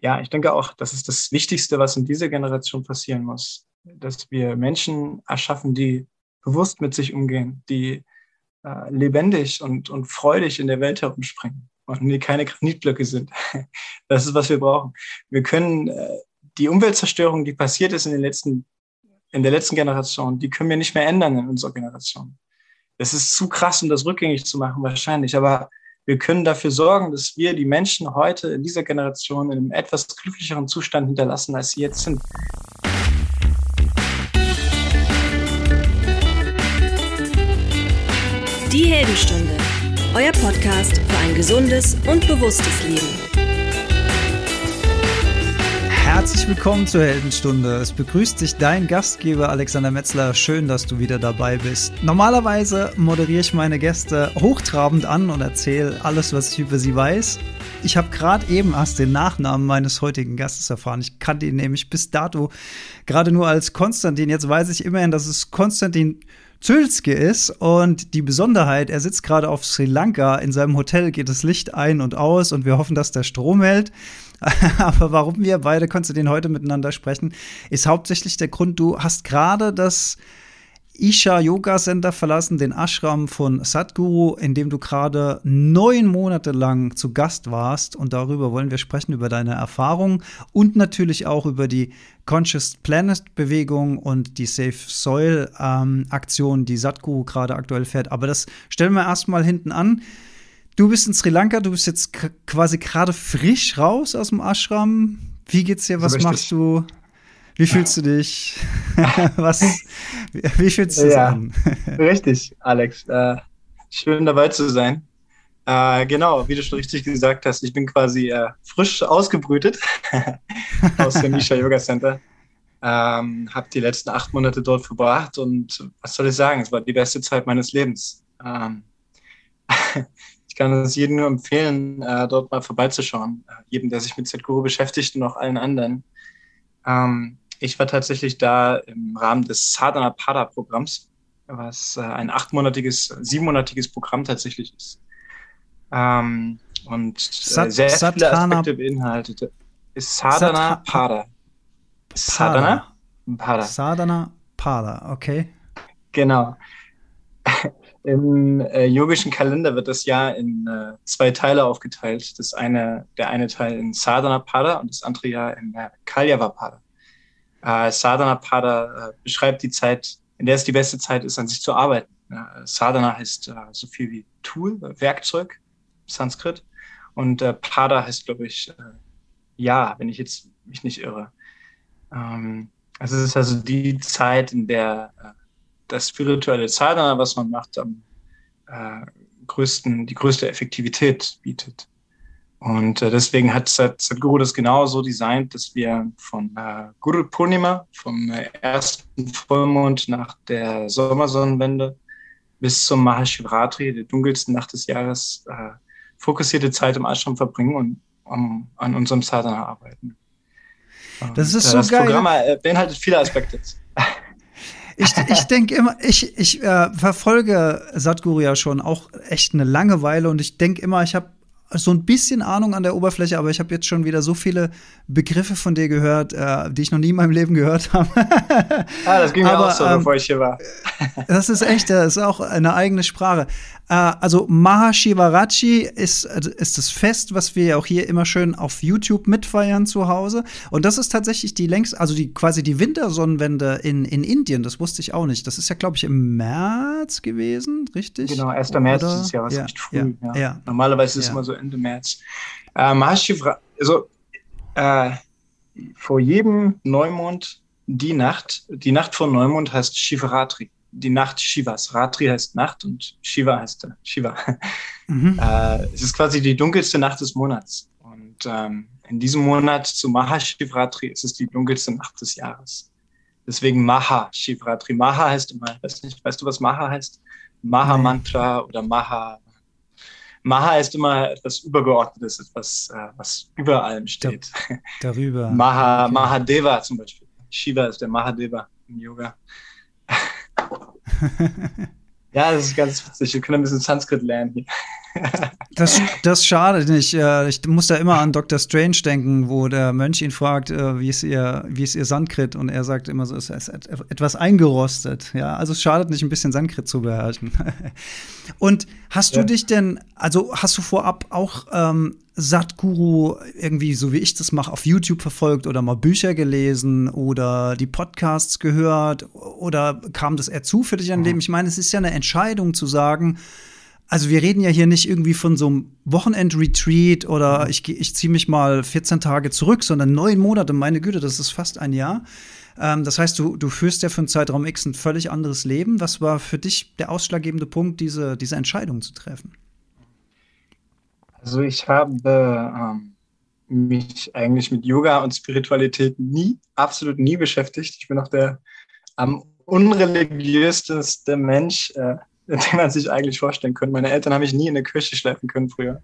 ja, ich denke auch, das ist das Wichtigste, was in dieser Generation passieren muss, dass wir Menschen erschaffen, die bewusst mit sich umgehen, die äh, lebendig und, und freudig in der Welt herumspringen und die keine Granitblöcke sind. Das ist, was wir brauchen. Wir können äh, die Umweltzerstörung, die passiert ist in den letzten, in der letzten Generation, die können wir nicht mehr ändern in unserer Generation. Das ist zu krass, um das rückgängig zu machen, wahrscheinlich. Aber wir können dafür sorgen, dass wir die Menschen heute in dieser Generation in einem etwas glücklicheren Zustand hinterlassen, als sie jetzt sind. Die Heldenstunde, euer Podcast für ein gesundes und bewusstes Leben. Herzlich willkommen zur Heldenstunde. Es begrüßt dich dein Gastgeber Alexander Metzler. Schön, dass du wieder dabei bist. Normalerweise moderiere ich meine Gäste hochtrabend an und erzähle alles, was ich über sie weiß. Ich habe gerade eben erst den Nachnamen meines heutigen Gastes erfahren. Ich kannte ihn nämlich bis dato gerade nur als Konstantin. Jetzt weiß ich immerhin, dass es Konstantin Zülske ist und die Besonderheit, er sitzt gerade auf Sri Lanka, in seinem Hotel geht das Licht ein und aus und wir hoffen, dass der Strom hält. Aber warum wir beide Konstantin heute miteinander sprechen, ist hauptsächlich der Grund, du hast gerade das Isha Yoga Center verlassen, den Ashram von Sadhguru, in dem du gerade neun Monate lang zu Gast warst. Und darüber wollen wir sprechen, über deine Erfahrungen und natürlich auch über die Conscious Planet Bewegung und die Safe Soil ähm, Aktion, die Sadhguru gerade aktuell fährt. Aber das stellen wir erstmal hinten an. Du bist in Sri Lanka, du bist jetzt quasi gerade frisch raus aus dem Ashram. Wie geht's dir? Was machst du? Wie fühlst du dich? Was, wie fühlst du dich ja, an? richtig, Alex. Äh, schön dabei zu sein. Äh, genau, wie du schon richtig gesagt hast, ich bin quasi äh, frisch ausgebrütet aus dem Nisha Yoga Center. Ähm, habe die letzten acht Monate dort verbracht und was soll ich sagen, es war die beste Zeit meines Lebens. Ähm, ich kann es jedem nur empfehlen, äh, dort mal vorbeizuschauen. Äh, jedem, der sich mit Sadhguru beschäftigt und auch allen anderen. Ähm, ich war tatsächlich da im Rahmen des Sadhana Pada Programms, was äh, ein achtmonatiges, siebenmonatiges Programm tatsächlich ist. Ähm, und äh, sehr Sat viele Aspekte beinhaltete. Ist Sadhana Pada. Sadhana Pada. Sadhana Pada, okay. Genau. Im äh, yogischen Kalender wird das Jahr in äh, zwei Teile aufgeteilt. Das eine, der eine Teil in Sadhana Pada und das andere Jahr in äh, Kalyava Pada. Äh, Sadhana Pada äh, beschreibt die Zeit, in der es die beste Zeit ist, an sich zu arbeiten. Äh, Sadhana heißt äh, so viel wie Tool, Werkzeug, Sanskrit. Und äh, Pada heißt, glaube ich, äh, ja, wenn ich jetzt mich nicht irre. Ähm, also es ist also die Zeit, in der äh, das spirituelle Sadhana, was man macht, am äh, größten, die größte Effektivität bietet. Und äh, deswegen hat Sadhguru das genauso designt, dass wir von äh, Guru Purnima, vom äh, ersten Vollmond nach der Sommersonnenwende bis zum Mahashivratri, der dunkelsten Nacht des Jahres, äh, fokussierte Zeit im Ashram verbringen und um, an unserem Sadhana arbeiten. Das ist und, äh, so das geil. Das Programm äh, beinhaltet viele Aspekte. Ich, ich denke immer, ich, ich äh, verfolge Sadhguru ja schon auch echt eine lange Weile und ich denke immer, ich habe so ein bisschen Ahnung an der Oberfläche, aber ich habe jetzt schon wieder so viele Begriffe von dir gehört, äh, die ich noch nie in meinem Leben gehört habe. ah, das ging aber, mir auch so, ähm, bevor ich hier war. das ist echt, das ist auch eine eigene Sprache. Äh, also Mahashivarachi ist, ist das Fest, was wir ja auch hier immer schön auf YouTube mitfeiern zu Hause. Und das ist tatsächlich die längst, also die quasi die Wintersonnenwende in, in Indien, das wusste ich auch nicht. Das ist ja, glaube ich, im März gewesen, richtig? Genau, 1. März Oder? dieses Jahr, was ja, recht früh. Ja, ja. Normalerweise ist es immer so Ende März. Äh, Mahashivra, also äh, vor jedem Neumond die Nacht, die Nacht vor Neumond heißt Shivratri die Nacht Shivas. Ratri heißt Nacht und Shiva heißt äh, Shiva. Mhm. Äh, es ist quasi die dunkelste Nacht des Monats. Und ähm, in diesem Monat zu Mahashivratri ist es die dunkelste Nacht des Jahres. Deswegen Mahashivratri. Maha heißt immer, weiß nicht, weißt du, was Maha heißt? Maha Mantra oder Maha. Maha ist immer etwas Übergeordnetes, etwas, äh, was über allem steht. darüber. Maha, okay. Mahadeva zum Beispiel. Shiva ist der Mahadeva im Yoga. Ja, das ist ganz witzig. Wir können ein bisschen Sanskrit lernen hier. Das, das schadet nicht. Ich muss da immer an Dr. Strange denken, wo der Mönch ihn fragt, äh, wie ist ihr, wie ist ihr Sanskrit? Und er sagt immer so, es ist etwas eingerostet. Ja, also es schadet nicht, ein bisschen Sanskrit zu beherrschen. Und hast ja. du dich denn, also hast du vorab auch ähm, Satguru irgendwie, so wie ich das mache, auf YouTube verfolgt oder mal Bücher gelesen oder die Podcasts gehört oder kam das eher zufällig an mhm. Leben? Ich meine, es ist ja eine Entscheidung zu sagen, also wir reden ja hier nicht irgendwie von so einem Wochenend-Retreat oder ich, ich ziehe mich mal 14 Tage zurück, sondern neun Monate, meine Güte, das ist fast ein Jahr. Ähm, das heißt, du, du führst ja für einen Zeitraum X ein völlig anderes Leben. Was war für dich der ausschlaggebende Punkt, diese, diese Entscheidung zu treffen? Also ich habe ähm, mich eigentlich mit Yoga und Spiritualität nie, absolut nie beschäftigt. Ich bin auch der am unreligiöseste Mensch, äh, den man sich eigentlich vorstellen könnte. Meine Eltern haben mich nie in der Kirche schleppen können früher.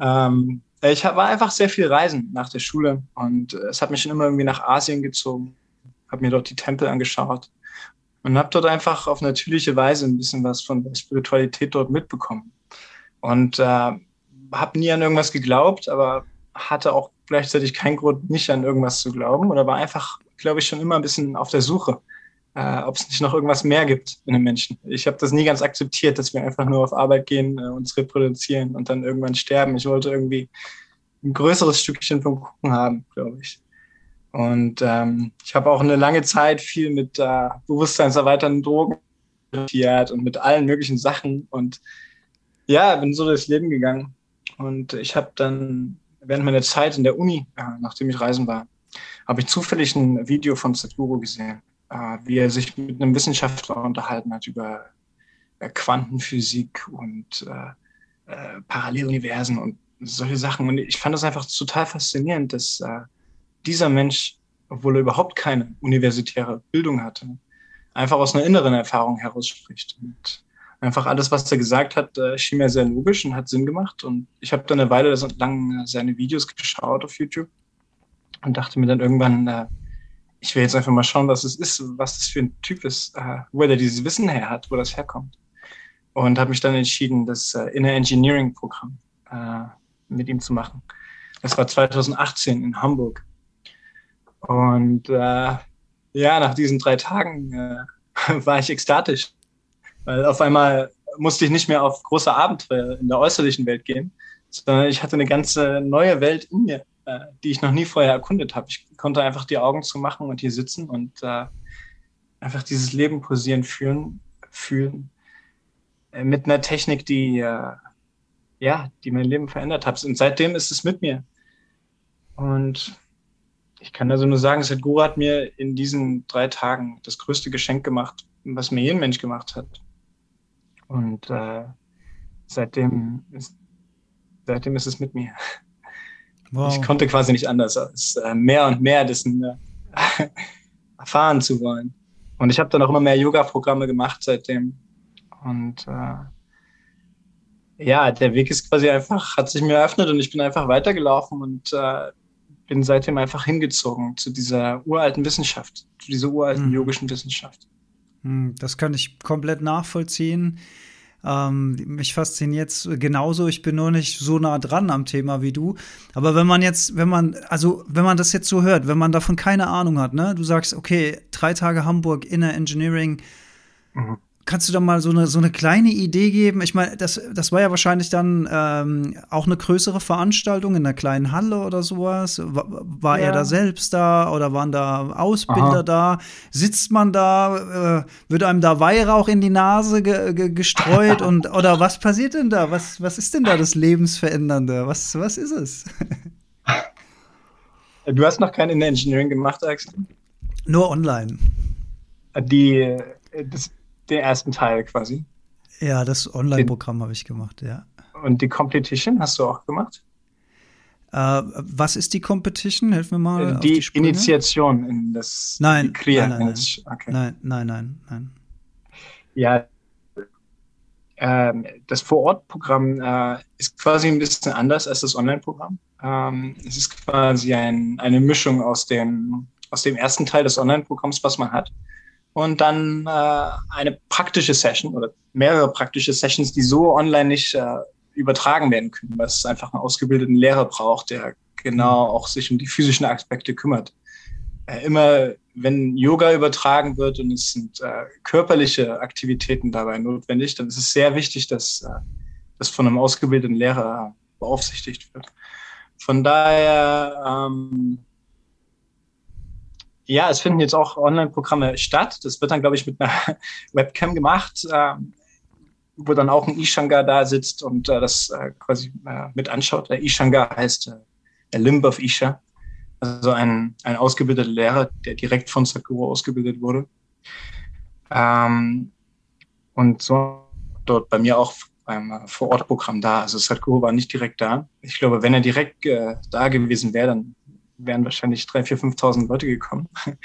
Ähm, ich war einfach sehr viel reisen nach der Schule und es hat mich schon immer irgendwie nach Asien gezogen, habe mir dort die Tempel angeschaut und habe dort einfach auf natürliche Weise ein bisschen was von der Spiritualität dort mitbekommen. Und äh, habe nie an irgendwas geglaubt, aber hatte auch gleichzeitig keinen Grund, nicht an irgendwas zu glauben oder war einfach, glaube ich, schon immer ein bisschen auf der Suche, äh, ob es nicht noch irgendwas mehr gibt in den Menschen. Ich habe das nie ganz akzeptiert, dass wir einfach nur auf Arbeit gehen, äh, uns reproduzieren und dann irgendwann sterben. Ich wollte irgendwie ein größeres Stückchen vom Kuchen haben, glaube ich. Und ähm, ich habe auch eine lange Zeit viel mit äh, bewusstseinserweiternden Drogen und mit allen möglichen Sachen und ja, bin so durchs Leben gegangen und ich habe dann während meiner Zeit in der Uni, äh, nachdem ich reisen war, habe ich zufällig ein Video von Sadhguru gesehen, äh, wie er sich mit einem Wissenschaftler unterhalten hat über äh, Quantenphysik und äh, äh, Paralleluniversen und solche Sachen. Und ich fand das einfach total faszinierend, dass äh, dieser Mensch, obwohl er überhaupt keine universitäre Bildung hatte, einfach aus einer inneren Erfahrung heraus spricht. Und einfach alles, was er gesagt hat, äh, schien mir sehr logisch und hat Sinn gemacht. Und ich habe dann eine Weile lang seine Videos geschaut auf YouTube und dachte mir dann irgendwann, äh, ich will jetzt einfach mal schauen, was es ist, was das für ein Typ ist, äh, wo er dieses Wissen her hat, wo das herkommt. Und habe mich dann entschieden, das äh, Inner Engineering Programm äh, mit ihm zu machen. Das war 2018 in Hamburg. Und äh, ja, nach diesen drei Tagen äh, war ich ekstatisch weil auf einmal musste ich nicht mehr auf große Abenteuer in der äußerlichen Welt gehen, sondern ich hatte eine ganze neue Welt in mir, äh, die ich noch nie vorher erkundet habe. Ich konnte einfach die Augen zumachen und hier sitzen und äh, einfach dieses Leben posieren, fühlen, fühlen. Äh, mit einer Technik, die, äh, ja, die mein Leben verändert hat. Und seitdem ist es mit mir. Und ich kann also nur sagen, Sadhguru hat mir in diesen drei Tagen das größte Geschenk gemacht, was mir jeden Mensch gemacht hat. Und äh, seitdem, ist, seitdem ist es mit mir. Wow. Ich konnte quasi nicht anders, als äh, mehr und mehr dessen äh, erfahren zu wollen. Und ich habe dann auch immer mehr Yoga-Programme gemacht seitdem. Und äh, ja, der Weg ist quasi einfach, hat sich mir eröffnet und ich bin einfach weitergelaufen und äh, bin seitdem einfach hingezogen zu dieser uralten Wissenschaft, zu dieser uralten mhm. yogischen Wissenschaft. Hm, das kann ich komplett nachvollziehen. Ähm, mich fasziniert genauso. Ich bin nur nicht so nah dran am Thema wie du. Aber wenn man jetzt, wenn man, also wenn man das jetzt so hört, wenn man davon keine Ahnung hat, ne, du sagst, okay, drei Tage Hamburg, Inner Engineering, mhm. Kannst du da mal so eine, so eine kleine Idee geben? Ich meine, das, das war ja wahrscheinlich dann ähm, auch eine größere Veranstaltung in einer kleinen Halle oder sowas. War, war ja. er da selbst da oder waren da Ausbilder Aha. da? Sitzt man da? Äh, wird einem da Weihrauch in die Nase ge ge gestreut? und, oder was passiert denn da? Was, was ist denn da das Lebensverändernde? Was, was ist es? du hast noch kein Engineering gemacht, Axel? Nur online. Die, das den ersten Teil quasi. Ja, das Online-Programm habe ich gemacht, ja. Und die Competition hast du auch gemacht? Uh, was ist die Competition? Helf mir mal. Die, die Initiation in das nein, nein, nein, nein. Okay. nein, nein, nein, nein. Ja, ähm, das Vor-Ort-Programm äh, ist quasi ein bisschen anders als das Online-Programm. Ähm, es ist quasi ein, eine Mischung aus dem, aus dem ersten Teil des Online-Programms, was man hat und dann äh, eine praktische Session oder mehrere praktische Sessions, die so online nicht äh, übertragen werden können, weil es einfach einen ausgebildeten Lehrer braucht, der genau mhm. auch sich um die physischen Aspekte kümmert. Äh, immer wenn Yoga übertragen wird und es sind äh, körperliche Aktivitäten dabei notwendig, dann ist es sehr wichtig, dass äh, das von einem ausgebildeten Lehrer beaufsichtigt wird. Von daher, ähm, ja, es finden jetzt auch Online-Programme statt. Das wird dann, glaube ich, mit einer Webcam gemacht. Ähm, wo dann auch ein Ishanga da sitzt und äh, das äh, quasi äh, mit anschaut. Der Ishanga heißt äh, Limb of Isha, also ein, ein ausgebildeter Lehrer, der direkt von Sakura ausgebildet wurde. Ähm, und so dort bei mir auch beim äh, Vor-Ort-Programm da. Also Sadhguru war nicht direkt da. Ich glaube, wenn er direkt äh, da gewesen wäre, dann wären wahrscheinlich 3.000, 4.000, 5.000 Leute gekommen.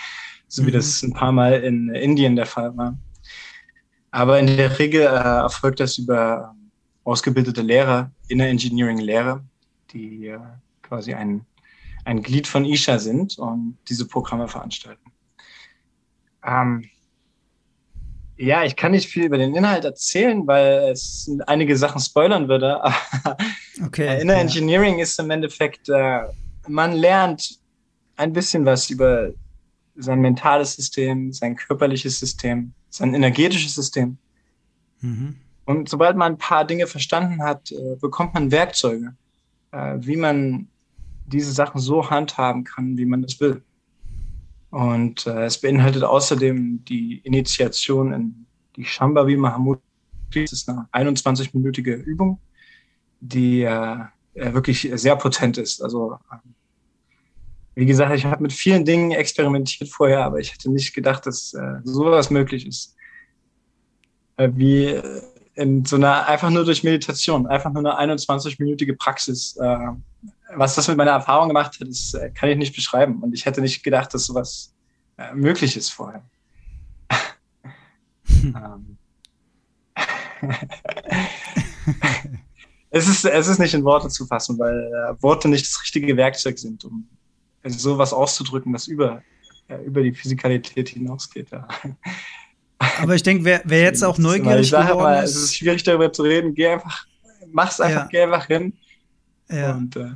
so wie mhm. das ein paar Mal in Indien der Fall war. Aber in der Regel äh, erfolgt das über ausgebildete Lehrer, Inner Engineering Lehrer, die äh, quasi ein, ein Glied von Isha sind und diese Programme veranstalten. Ähm, ja, ich kann nicht viel über den Inhalt erzählen, weil es einige Sachen spoilern würde. okay. Äh, Inner ja. Engineering ist im Endeffekt, äh, man lernt ein bisschen was über sein mentales System, sein körperliches System, sein energetisches System. Mhm. Und sobald man ein paar Dinge verstanden hat, äh, bekommt man Werkzeuge, äh, wie man diese Sachen so handhaben kann, wie man das will. Und äh, es beinhaltet außerdem die Initiation in die Shambhavi Mahamudra. Das ist eine 21-minütige Übung, die wirklich sehr potent ist. Also ähm, wie gesagt, ich habe mit vielen Dingen experimentiert vorher, aber ich hätte nicht gedacht, dass äh, sowas möglich ist. Äh, wie äh, in so einer, einfach nur durch Meditation, einfach nur eine 21-minütige Praxis. Äh, was das mit meiner Erfahrung gemacht hat, das äh, kann ich nicht beschreiben. Und ich hätte nicht gedacht, dass sowas äh, möglich ist vorher. ähm. es, ist, es ist nicht in Worte zu fassen, weil äh, Worte nicht das richtige Werkzeug sind, um also sowas auszudrücken, was über, ja, über die Physikalität hinausgeht. Ja. Aber ich denke, wer, wer jetzt auch neugierig ich sage mal, ist, es ist schwierig darüber zu reden. Geh einfach, mach's einfach, ja. geh einfach hin. Ja. Und, äh,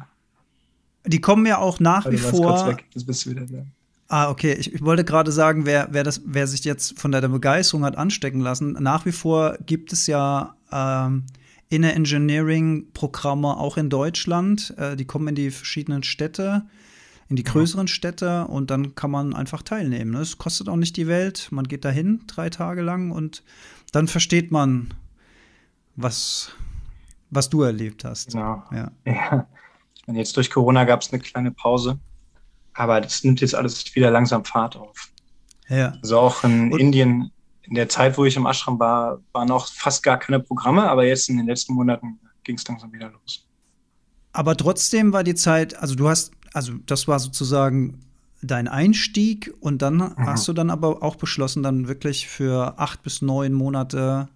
die kommen ja auch nach wie vor. Weg, das bist du wieder da. Ah, okay. Ich, ich wollte gerade sagen, wer, wer, das, wer sich jetzt von deiner Begeisterung hat anstecken lassen, nach wie vor gibt es ja ähm, Inner Engineering-Programme auch in Deutschland. Äh, die kommen in die verschiedenen Städte in die größeren Städte und dann kann man einfach teilnehmen. Ne? Es kostet auch nicht die Welt. Man geht dahin drei Tage lang und dann versteht man, was, was du erlebt hast. Genau. Ja. ja. Meine, jetzt durch Corona gab es eine kleine Pause, aber das nimmt jetzt alles wieder langsam Fahrt auf. Ja. Also auch in und Indien, in der Zeit, wo ich im Ashram war, waren auch fast gar keine Programme, aber jetzt in den letzten Monaten ging es langsam wieder los. Aber trotzdem war die Zeit, also du hast also das war sozusagen dein Einstieg und dann mhm. hast du dann aber auch beschlossen, dann wirklich für acht bis neun Monate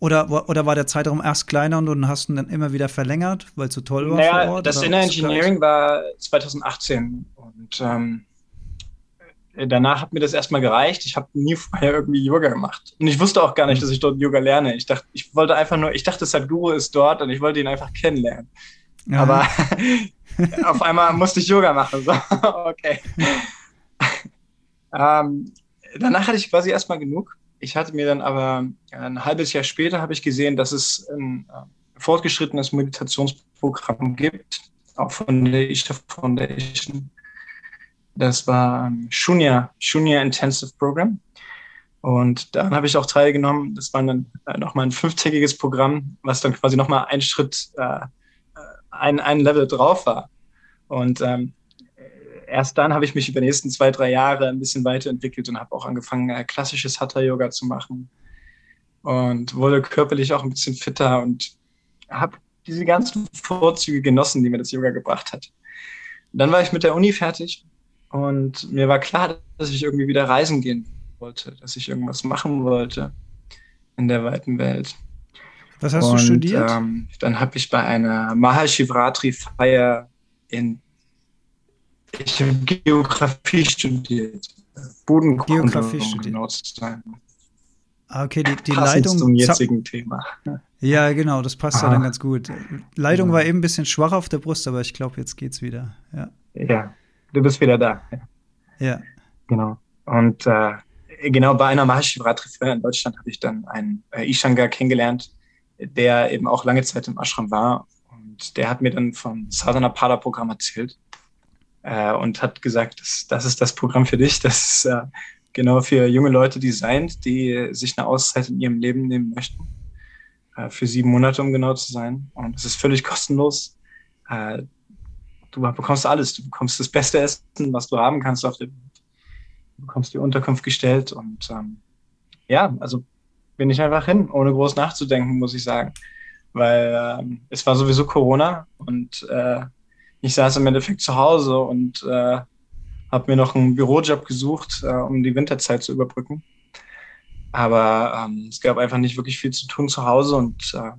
oder, oder war der Zeitraum erst kleiner und du hast ihn dann immer wieder verlängert, weil es so toll war naja, vor Ort? Das Inner Engineering war 2018 und ähm, danach hat mir das erstmal gereicht. Ich habe nie vorher irgendwie Yoga gemacht. Und ich wusste auch gar nicht, dass ich dort Yoga lerne. Ich dachte, ich wollte einfach nur, ich dachte, Sadhguru ist dort und ich wollte ihn einfach kennenlernen. Ja. Aber auf einmal musste ich Yoga machen. So, okay. ähm, danach hatte ich quasi erstmal genug. Ich hatte mir dann aber ein halbes Jahr später habe ich gesehen, dass es ein äh, fortgeschrittenes Meditationsprogramm gibt, auch von der Isha Foundation. Das war Shunya, Shunya Intensive Program. Und daran habe ich auch teilgenommen. Das war dann äh, nochmal ein fünftägiges Programm, was dann quasi nochmal einen Schritt äh, ein, ein Level drauf war. Und ähm, erst dann habe ich mich über die nächsten zwei, drei Jahre ein bisschen weiterentwickelt und habe auch angefangen, äh, klassisches Hatha-Yoga zu machen. Und wurde körperlich auch ein bisschen fitter und habe diese ganzen Vorzüge genossen, die mir das Yoga gebracht hat. Dann war ich mit der Uni fertig und mir war klar, dass ich irgendwie wieder reisen gehen wollte, dass ich irgendwas machen wollte in der weiten Welt. Was hast und, du studiert? Ähm, dann habe ich bei einer Mahashivratri-Feier in ich habe Geografie studiert. Bodenkunde, um genau zu sein. Ah, okay, die, die Passend Leitung. zum jetzigen Thema. Ja, genau, das passt ja Ah. dann ganz gut. Leitung Ja. war eben ein bisschen schwach auf der Brust, aber ich glaube, jetzt geht's wieder. Ja. Ja, du bist wieder da. Ja. Genau. Und äh, genau bei einer Mahashivratri in Deutschland habe ich dann einen äh, Ishangar kennengelernt, der eben auch lange Zeit im Ashram war. Und der hat mir dann vom Sadhana Pada Programm erzählt äh, und hat gesagt, das, das ist das Programm für dich. Das ist äh, genau für junge Leute designt, die sich eine Auszeit in ihrem Leben nehmen möchten. Äh, für sieben Monate, um genau zu sein. Und es ist völlig kostenlos. Äh, du bekommst alles. Du bekommst das beste Essen, was du haben kannst auf der. Du bekommst die Unterkunft gestellt und ähm, ja, also bin ich einfach hin, ohne groß nachzudenken, muss ich sagen. Weil ähm, es war sowieso Corona und äh, ich saß im Endeffekt zu Hause und äh, habe mir noch einen Bürojob gesucht, äh, um die Winterzeit zu überbrücken. Aber ähm, es gab einfach nicht wirklich viel zu tun zu Hause und äh,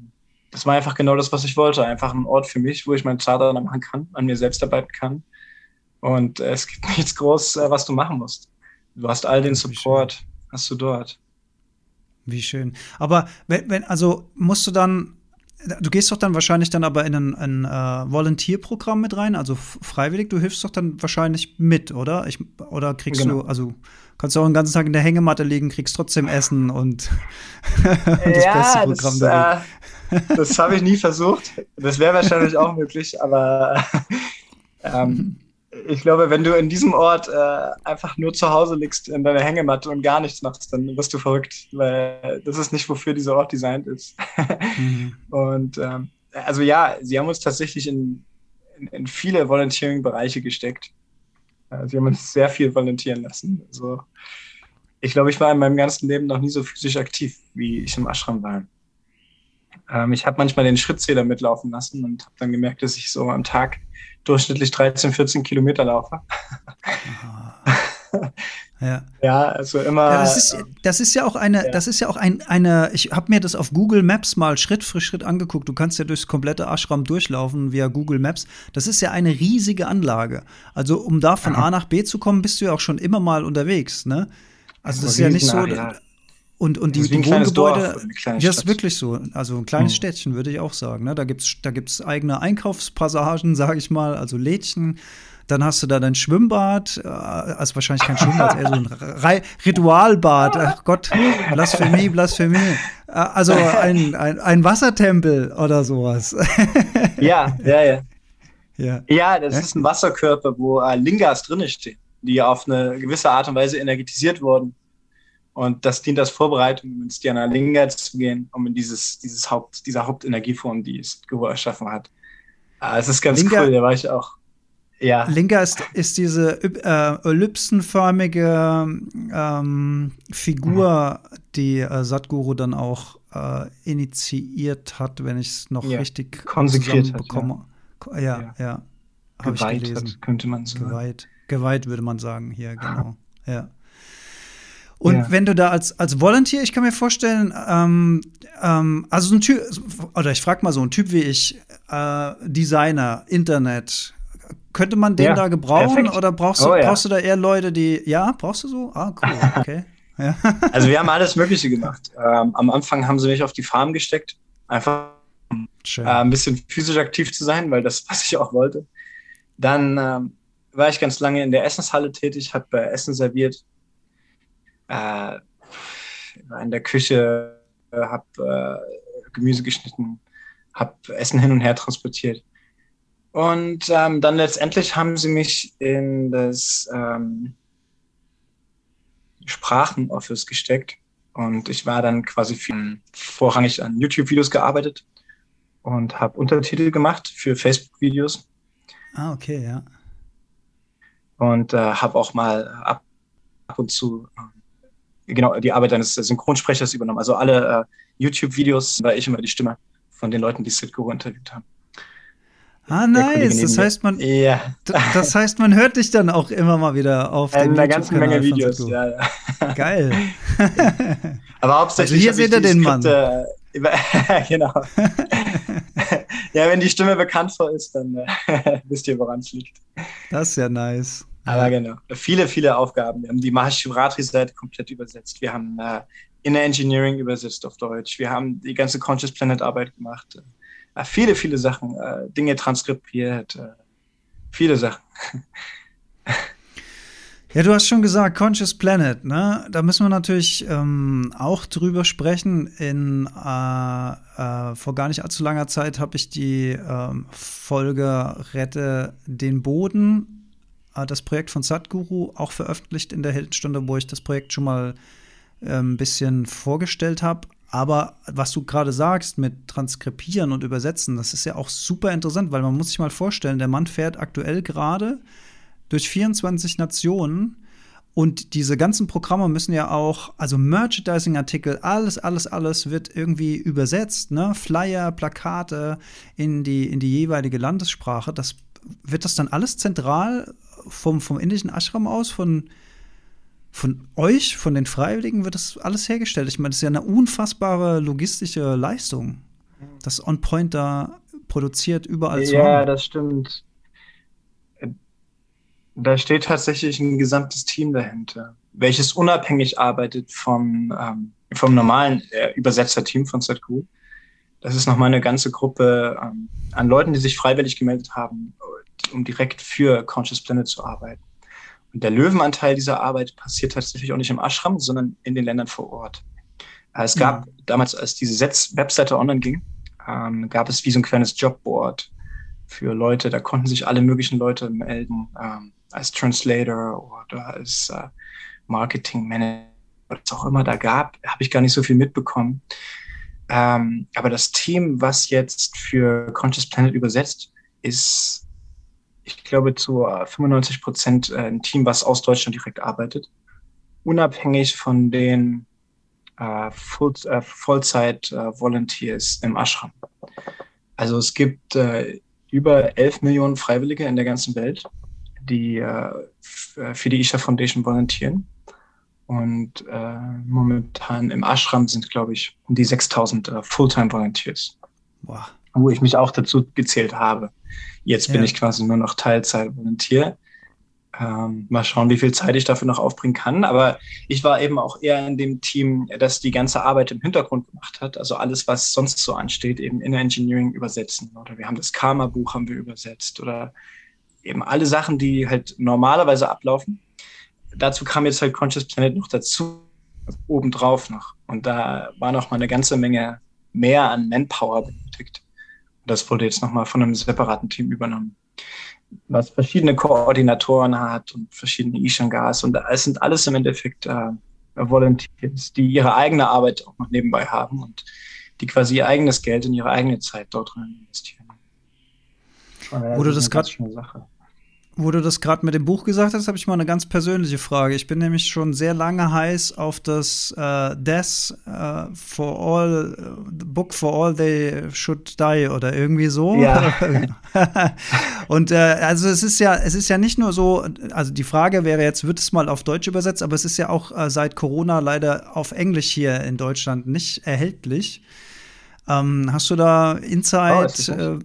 das war einfach genau das, was ich wollte. Einfach ein Ort für mich, wo ich meinen Zadana machen kann, an mir selbst arbeiten kann. Und äh, es gibt nichts groß, äh, was du machen musst. Du hast all den Das Support, hast du dort. Wie schön. Aber wenn, wenn, also musst du dann, du gehst doch dann wahrscheinlich dann aber in ein, ein äh, Volunteer-Programm mit rein, also freiwillig, du hilfst doch dann wahrscheinlich mit, oder? Ich, oder kriegst Genau. du, also kannst du auch den ganzen Tag in der Hängematte liegen, kriegst trotzdem Essen und, und das beste Programm äh, das habe ich nie versucht. Das wäre wahrscheinlich auch möglich, aber ähm, ich glaube, wenn du in diesem Ort äh, einfach nur zu Hause liegst in deiner Hängematte und gar nichts machst, dann wirst du verrückt, weil das ist nicht, wofür dieser Ort designt ist. Mhm. Und ähm, also ja, sie haben uns tatsächlich in, in, in viele Volunteering-Bereiche gesteckt. Äh, Sie haben uns sehr viel volontieren lassen. Also ich glaube, ich war in meinem ganzen Leben noch nie so physisch aktiv, wie ich im Ashram war. Ähm, ich habe manchmal den Schrittzähler mitlaufen lassen und habe dann gemerkt, dass ich so am Tag durchschnittlich 13, 14 Kilometer laufe. Ja. Ja, also immer. Ja, das, ist, das ist ja auch eine, Ja. das ist ja auch ein, eine, ich habe mir das auf Google Maps mal Schritt für Schritt angeguckt. Du kannst ja durchs komplette Ashram durchlaufen via Google Maps. Das ist ja eine riesige Anlage. Also, um da von Aha. A nach B zu kommen, bist du ja auch schon immer mal unterwegs, ne? Also, das ist ja nicht so. Und, und die, die Dorf Wohngebäude, ja, ist wirklich so. Also ein kleines Hm. Städtchen, würde ich auch sagen. Ne? Da gibt es da gibt's eigene Einkaufspassagen, sage ich mal, also Lädchen. Dann hast du da dein Schwimmbad, äh, also wahrscheinlich kein Schwimmbad, eher so ein Re Ritualbad. Ach Gott, Blasphemie, Blasphemie. Äh, Also ein, ein, ein Wassertempel oder sowas. Ja, ja, ja. ja. Ja, das Ja. ist ein Wasserkörper, wo äh, Lingas drinne stehen, die auf eine gewisse Art und Weise energetisiert wurden. Und das dient als Vorbereitung, um ins Dhyana Linga zu gehen, um in dieses, dieses Haupt, dieser Hauptenergieform, die es Guru erschaffen hat. Ah, es ist ganz Linga- cool, da war ich auch. Ja, Linga ist, ist diese äh, ellipsenförmige ähm, Figur, die äh, Sadhguru dann auch äh, initiiert hat, wenn ich es noch Ja, richtig konsekriert hat, zusammenbekomme. Ko- Ja, ja. Ja. Habe ich geweiht gelesen. hat, könnte man sagen. Geweiht. Geweiht würde man sagen hier, genau. Ja. Und Ja. wenn du da als, als Volunteer, ich kann mir vorstellen, ähm, ähm, also so ein Typ, oder ich frage mal so, ein Typ wie ich, äh, Designer, Internet, könnte man den Ja, da gebrauchen perfekt. oder brauchst du, Oh, ja. brauchst du da eher Leute, die, ja, brauchst du so? Ah, cool, okay. ja. Also wir haben alles Mögliche gemacht. Ähm, am Anfang haben sie mich auf die Farm gesteckt, einfach äh, ein bisschen physisch aktiv zu sein, weil das, was ich auch wollte. Dann ähm, war ich ganz lange in der Essenshalle tätig, habe äh, Essen serviert, äh, in der Küche, äh, habe äh, Gemüse geschnitten, habe Essen hin und her transportiert. Und ähm, dann letztendlich haben sie mich in das ähm, Sprachenoffice gesteckt. Und ich war dann quasi viel, vorrangig an YouTube-Videos gearbeitet und habe Untertitel gemacht für Facebook-Videos ah, okay, ja. und äh, habe auch mal ab, ab und zu äh, genau die Arbeit eines Synchronsprechers übernommen. Also alle äh, YouTube-Videos war ich immer die Stimme von den Leuten, die Sid Guru interviewt haben. Ah, nice. Das heißt, man, Ja, das heißt, man hört dich dann auch immer mal wieder auf dem eine ganze Menge Videos. Ja, ja. Geil. Aber hauptsächlich. Also hier seht ihr den Mann. Skripte, über- genau. ja, wenn die Stimme bekannt vor ist, dann äh, wisst ihr, woran es liegt. Das ist ja nice. Aber genau, viele, viele Aufgaben. Wir haben die Mahashivratri-Seite komplett übersetzt. Wir haben äh, Inner Engineering übersetzt auf Deutsch. Wir haben die ganze Conscious Planet-Arbeit gemacht. Äh, viele, viele Sachen. Äh, Dinge transkribiert. Äh, viele Sachen. Ja, du hast schon gesagt, Conscious Planet, ne? Da müssen wir natürlich ähm, auch drüber sprechen. In äh, äh, vor gar nicht allzu langer Zeit habe ich die ähm, Folge Rette den Boden, das Projekt von Sadhguru, auch veröffentlicht in der Heldenstunde, wo ich das Projekt schon mal äh, ein bisschen vorgestellt habe. Aber was du gerade sagst mit Transkribieren und Übersetzen, das ist ja auch super interessant, weil man muss sich mal vorstellen, der Mann fährt aktuell gerade durch 24 Nationen. Und diese ganzen Programme müssen ja auch, also Merchandising-Artikel, alles, alles, alles wird irgendwie übersetzt, ne? Flyer, Plakate in die, in die jeweilige Landessprache. Das, wird das dann alles zentral vom, vom indischen Ashram aus, von, von euch, von den Freiwilligen, wird das alles hergestellt? Ich meine, das ist ja eine unfassbare logistische Leistung, das On-Point da produziert überall Ja, das stimmt. Da steht tatsächlich ein gesamtes Team dahinter, welches unabhängig arbeitet vom, ähm, vom normalen äh, Übersetzerteam von Sadhguru. Das ist nochmal eine ganze Gruppe ähm, an Leuten, die sich freiwillig gemeldet haben, um direkt für Conscious Planet zu arbeiten. Und der Löwenanteil dieser Arbeit passiert tatsächlich auch nicht im Ashram, sondern in den Ländern vor Ort. Äh, es gab mhm. damals, als diese Webseite online ging, ähm, gab es wie so ein kleines Jobboard für Leute. Da konnten sich alle möglichen Leute melden. Ähm, als Translator oder als äh, Marketing Manager, was auch immer da gab, habe ich gar nicht so viel mitbekommen. Ähm, aber das Team, was jetzt für Conscious Planet übersetzt, ist, ich glaube, zu 95 Prozent äh, ein Team, was aus Deutschland direkt arbeitet, unabhängig von den äh, Full, äh, Vollzeit-Volunteers äh, im Ashram. Also es gibt äh, über 11 Millionen Freiwillige in der ganzen Welt die äh, für die Isha Foundation volontieren. Und äh, momentan im Ashram sind, glaube ich, um die 6000 äh, Fulltime-Volunteers. Wow. Wo ich mich auch dazu gezählt habe. Jetzt ja. bin ich quasi nur noch Teilzeit-Volontier. Ähm, mal schauen, wie viel Zeit ich dafür noch aufbringen kann. Aber ich war eben auch eher in dem Team, das die ganze Arbeit im Hintergrund gemacht hat. Also alles, was sonst so ansteht, eben Inner Engineering übersetzen. Oder wir haben das Karma-Buch haben wir übersetzt. Oder eben alle Sachen, die halt normalerweise ablaufen. Dazu kam jetzt halt Conscious Planet noch dazu, obendrauf noch. Und da war noch mal eine ganze Menge mehr an Manpower benötigt. Das wurde jetzt noch mal von einem separaten Team übernommen. Was verschiedene Koordinatoren hat und verschiedene Ishangas. Und es sind alles im Endeffekt äh, Volunteers, die ihre eigene Arbeit auch noch nebenbei haben und die quasi ihr eigenes Geld in ihre eigene Zeit dort drin investieren. Wo du das gerade wo du das gerade mit dem Buch gesagt hast, habe ich mal eine ganz persönliche Frage. Ich bin nämlich schon sehr lange heiß auf das äh, Death uh, for All, the Book for All They Should Die oder irgendwie so. Ja. Und äh, also es ist ja, es ist ja nicht nur so, also die Frage wäre jetzt, wird es mal auf Deutsch übersetzt, aber es ist ja auch äh, seit Corona leider auf Englisch hier in Deutschland nicht erhältlich. Ähm, hast du da Insight? Oh,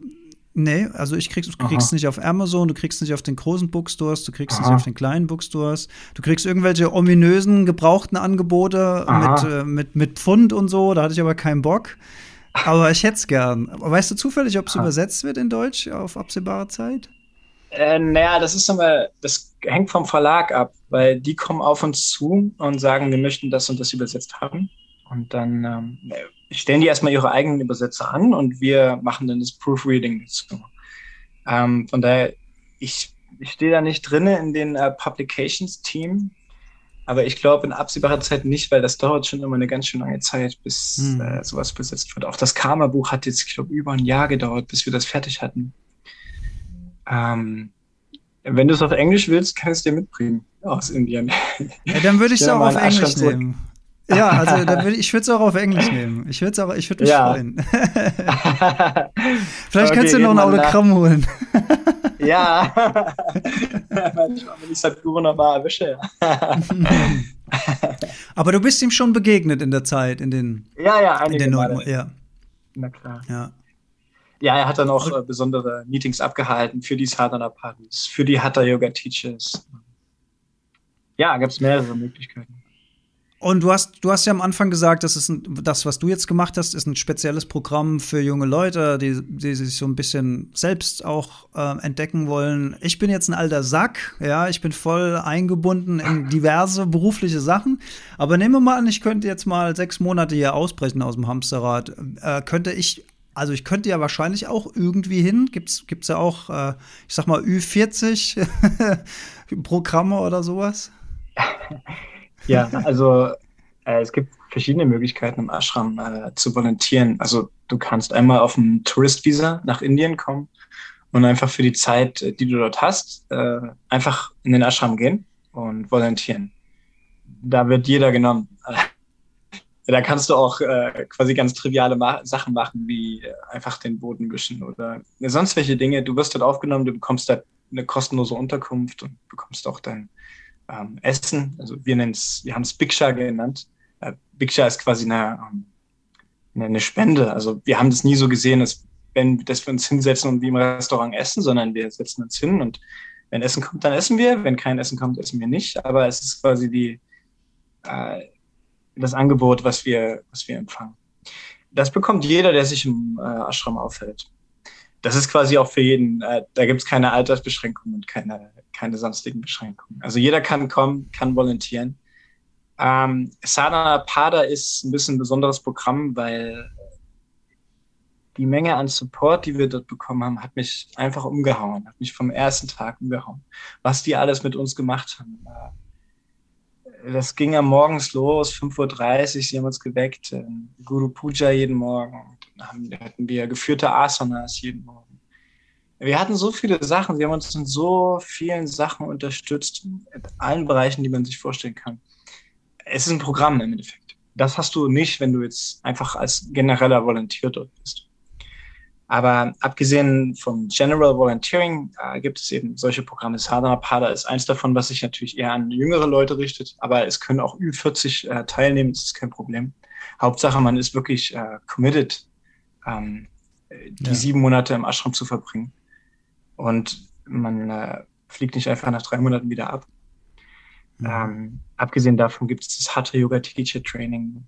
Nee, also ich krieg's, du kriegst es nicht auf Amazon, du kriegst es nicht auf den großen Bookstores, du kriegst es nicht auf den kleinen Bookstores. Du kriegst irgendwelche ominösen, gebrauchten Angebote mit, äh, mit, mit Pfund und so, da hatte ich aber keinen Bock. Aber ich hätte es gern. Weißt du zufällig, ob es übersetzt wird in Deutsch auf absehbare Zeit? Äh, naja, das ist aber, das hängt vom Verlag ab, weil die kommen auf uns zu und sagen, wir möchten das und das übersetzt haben. Und dann ähm, stellen die erstmal ihre eigenen Übersetzer an und wir machen dann das Proofreading dazu. Ähm, von daher, ich, ich stehe da nicht drin in den äh, Publications-Team, aber ich glaube in absehbarer Zeit nicht, weil das dauert schon immer eine ganz schön lange Zeit, bis hm. äh, sowas besetzt wird. Auch das Karma-Buch hat jetzt, ich glaube, über ein Jahr gedauert, bis wir das fertig hatten. Ähm, wenn du es auf Englisch willst, kann ich es dir mitbringen aus Indien. Ja, dann würde ich es auch auf Englisch nehmen. Ja, also da würd, ich würde es auch auf Englisch nehmen. Ich würde auch, ich würde mich ja. freuen. Vielleicht okay, kannst du noch ein Autogramm nach. holen. ja. Wenn ich Sadhguru nochmal erwische. Aber du bist ihm schon begegnet in der Zeit, in den. Ja, ja, einige in den Male. Ja. Na klar. Ja. Ja, er hat dann auch äh, besondere Meetings abgehalten für die Sadhana Partys, für die Hatha Yoga Teachers Ja, gibt es mehrere Möglichkeiten. Und du hast, du hast ja am Anfang gesagt, das ist ein, das, was du jetzt gemacht hast, ist ein spezielles Programm für junge Leute, die, die sich so ein bisschen selbst auch äh, entdecken wollen. Ich bin jetzt ein alter Sack, ja, ich bin voll eingebunden in diverse berufliche Sachen. Aber nehmen wir mal an, ich könnte jetzt mal sechs Monate hier ausbrechen aus dem Hamsterrad. Äh, könnte ich also ich könnte ja wahrscheinlich auch irgendwie hin. Gibt's gibt's ja auch, äh, ich sag mal Ü40 Programme oder sowas? Ja, also äh, es gibt verschiedene Möglichkeiten im Ashram äh, zu volontieren. Also du kannst einmal auf ein Touristvisa nach Indien kommen und einfach für die Zeit, äh, die du dort hast, äh, einfach in den Ashram gehen und volontieren. Da wird jeder genommen. da kannst du auch äh, quasi ganz triviale Ma Sachen machen, wie äh, einfach den Boden wischen oder sonst welche Dinge. Du wirst dort aufgenommen, du bekommst da eine kostenlose Unterkunft und bekommst auch dein ähm, Essen. Also wir nennen es, wir haben es Biksha genannt. Äh, Biksha ist quasi eine, ähm, eine Spende. Also wir haben das nie so gesehen, dass, wenn, dass wir uns hinsetzen und wie im Restaurant essen, sondern wir setzen uns hin und wenn Essen kommt, dann essen wir. Wenn kein Essen kommt, essen wir nicht. Aber es ist quasi die, äh, das Angebot, was wir, was wir empfangen. Das bekommt jeder, der sich im äh, Ashram aufhält das ist quasi auch für jeden, äh, da gibt es keine Altersbeschränkungen und keine, keine sonstigen Beschränkungen. Also jeder kann kommen, kann volontieren. Ähm, Sadhana Pada ist ein bisschen ein besonderes Programm, weil die Menge an Support, die wir dort bekommen haben, hat mich einfach umgehauen, hat mich vom ersten Tag umgehauen. Was die alles mit uns gemacht haben. Äh, das ging am morgens los, 5.30 Uhr, sie haben uns geweckt, äh, Guru Puja jeden Morgen, haben, hatten wir geführte Asanas jeden Morgen. Wir hatten so viele Sachen, sie haben uns in so vielen Sachen unterstützt, in allen Bereichen, die man sich vorstellen kann. Es ist ein Programm im Endeffekt. Das hast du nicht, wenn du jetzt einfach als genereller Volunteer dort bist. Aber abgesehen vom General Volunteering äh, gibt es eben solche Programme. Sadhana Pada ist eins davon, was sich natürlich eher an jüngere Leute richtet, aber es können auch Ü40 äh, teilnehmen, das ist kein Problem. Hauptsache, man ist wirklich äh, committed ähm, die ja. sieben Monate im Ashram zu verbringen. Und man äh, fliegt nicht einfach nach drei Monaten wieder ab. Mhm. Ähm, abgesehen davon gibt es das Hatha Yoga Teacher Training.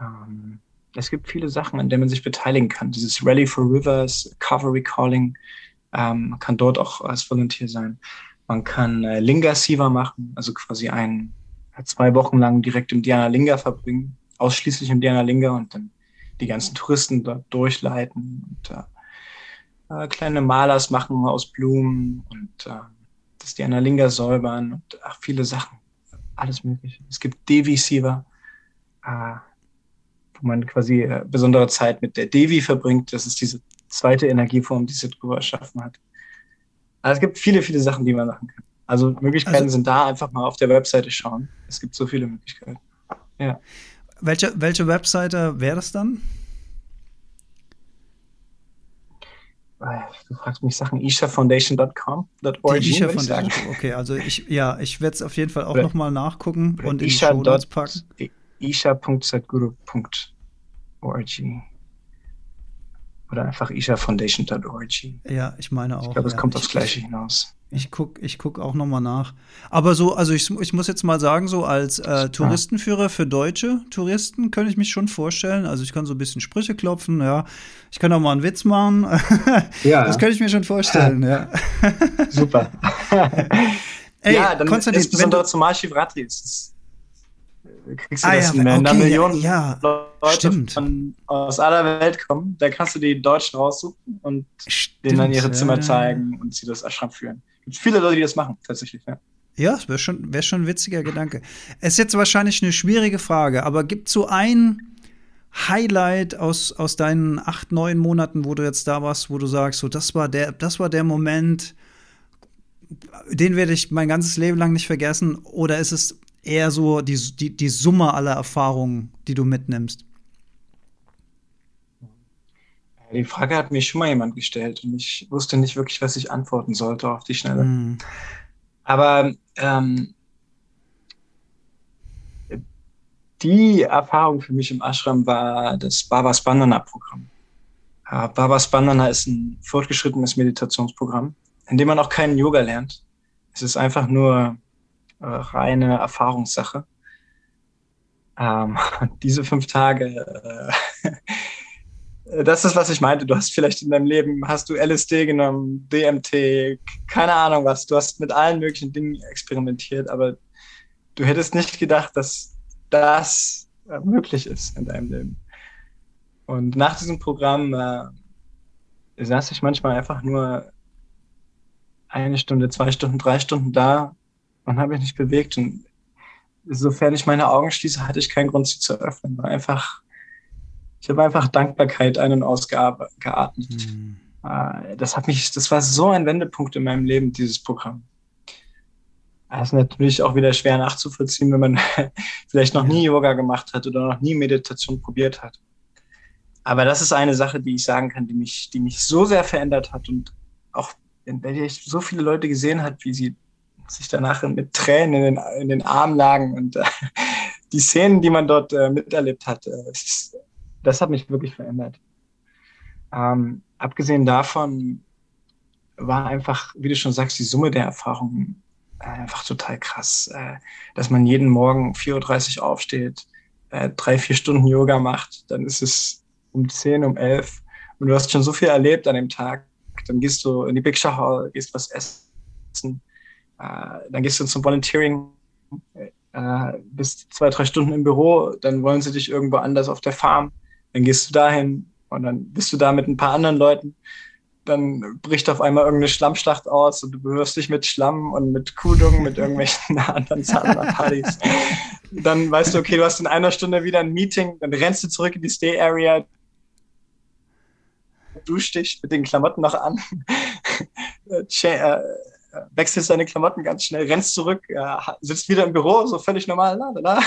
Ähm, es gibt viele Sachen, an denen man sich beteiligen kann. Dieses Rally for Rivers, Cover Recalling, ähm, man kann dort auch als Volunteer sein. Man kann äh, Linga Siva machen, also quasi ein, zwei Wochen lang direkt im Dhyana Linga verbringen, ausschließlich im Dhyana Linga und dann die ganzen Touristen dort durchleiten und äh, äh, kleine Malers machen aus Blumen und äh, das die Analinga säubern und ach, viele Sachen. Alles mögliche. Es gibt Devi Siva, äh, wo man quasi äh, besondere Zeit mit der Devi verbringt. Das ist diese zweite Energieform, die Sadhguru erschaffen hat. Also es gibt viele, viele Sachen, die man machen kann. Also Möglichkeiten also, sind da, einfach mal auf der Webseite schauen. Es gibt so viele Möglichkeiten. Ja. Welche, welche Webseite wäre das dann? Du fragst mich Sachen, ishafoundation.com. Isha Foundation. Okay, also ich, ja, ich werde es auf jeden Fall auch nochmal nachgucken und in die Show packen. isha.sadguru.org oder einfach ishafoundation.org. Ja, ich meine auch. Ich glaube, es ja. kommt aufs Gleiche hinaus. Ich gucke ich guck auch noch mal nach. Aber so, also ich, ich muss jetzt mal sagen, so als äh, Touristenführer für deutsche Touristen könnte ich mich schon vorstellen. Also ich kann so ein bisschen Sprüche klopfen, ja. Ich kann auch mal einen Witz machen. ja. Das könnte ich mir schon vorstellen, ja. Super. Ey, ja, dann Konstantin, insbesondere zum Mahashivratri ist es kriegst du ah, das ja, in einer okay, Million ja, ja, Leute von, aus aller Welt kommen. Da kannst du die Deutschen raussuchen und stimmt, denen dann ihre Zimmer zeigen und sie das Ashram führen. Es gibt viele Leute, die das machen, tatsächlich, ja. Ja, das wäre schon, wär schon ein witziger Gedanke. Es ist jetzt wahrscheinlich eine schwierige Frage, aber gibt so ein Highlight aus, aus deinen acht, neun Monaten, wo du jetzt da warst, wo du sagst, so, das war der, das war der Moment, den werde ich mein ganzes Leben lang nicht vergessen? Oder ist es eher so die, die, die Summe aller Erfahrungen, die du mitnimmst? Die Frage hat mir schon mal jemand gestellt und ich wusste nicht wirklich, was ich antworten sollte auf die Schnelle. Mm. Aber ähm, die Erfahrung für mich im Ashram war das Baba Spandana-Programm. Äh, Baba Spandana ist ein fortgeschrittenes Meditationsprogramm, in dem man auch keinen Yoga lernt. Es ist einfach nur reine Erfahrungssache. Ähm, diese fünf Tage, äh, das ist, was ich meinte. Du hast vielleicht in deinem Leben, hast du LSD genommen, DMT, keine Ahnung was. Du hast mit allen möglichen Dingen experimentiert, aber du hättest nicht gedacht, dass das äh, möglich ist in deinem Leben. Und nach diesem Programm äh, saß ich manchmal einfach nur eine Stunde, zwei Stunden, drei Stunden da und habe mich nicht bewegt. Und sofern ich meine Augen schließe, hatte ich keinen Grund, sie zu öffnen. War einfach, ich habe einfach Dankbarkeit ein- und ausgeatmet. Mhm. Das hat mich, das war so ein Wendepunkt in meinem Leben, dieses Programm. Das ist natürlich auch wieder schwer nachzuvollziehen, wenn man vielleicht noch nie Yoga gemacht hat oder noch nie Meditation probiert hat. Aber das ist eine Sache, die ich sagen kann, die mich, die mich so sehr verändert hat und auch in der ich so viele Leute gesehen hat, wie sie sich danach mit Tränen in den, in den Armen lagen und äh, die Szenen, die man dort äh, miterlebt hat, äh, das, das, hat mich wirklich verändert. Ähm, abgesehen davon war einfach, wie du schon sagst, die Summe der Erfahrungen äh, einfach total krass, äh, dass man jeden Morgen 4.30 Uhr aufsteht, drei, vier Stunden Yoga macht, dann ist es um 10, um 11 und du hast schon so viel erlebt an dem Tag. Dann gehst du in die Show Hall, gehst was essen, dann gehst du zum Volunteering, äh, bist zwei, drei Stunden im Büro, dann wollen sie dich irgendwo anders auf der Farm, dann gehst du dahin und dann bist du da mit ein paar anderen Leuten. Dann bricht auf einmal irgendeine Schlammschlacht aus und du berührst dich mit Schlamm und mit Kudung, mit irgendwelchen anderen Partys. Dann weißt du, okay, du hast in einer Stunde wieder ein Meeting, dann rennst du zurück in die Stay Area, duschst dich mit den Klamotten noch an, äh, wechselst deine Klamotten ganz schnell, rennst zurück, äh, sitzt wieder im Büro, so völlig normal, la, la, la.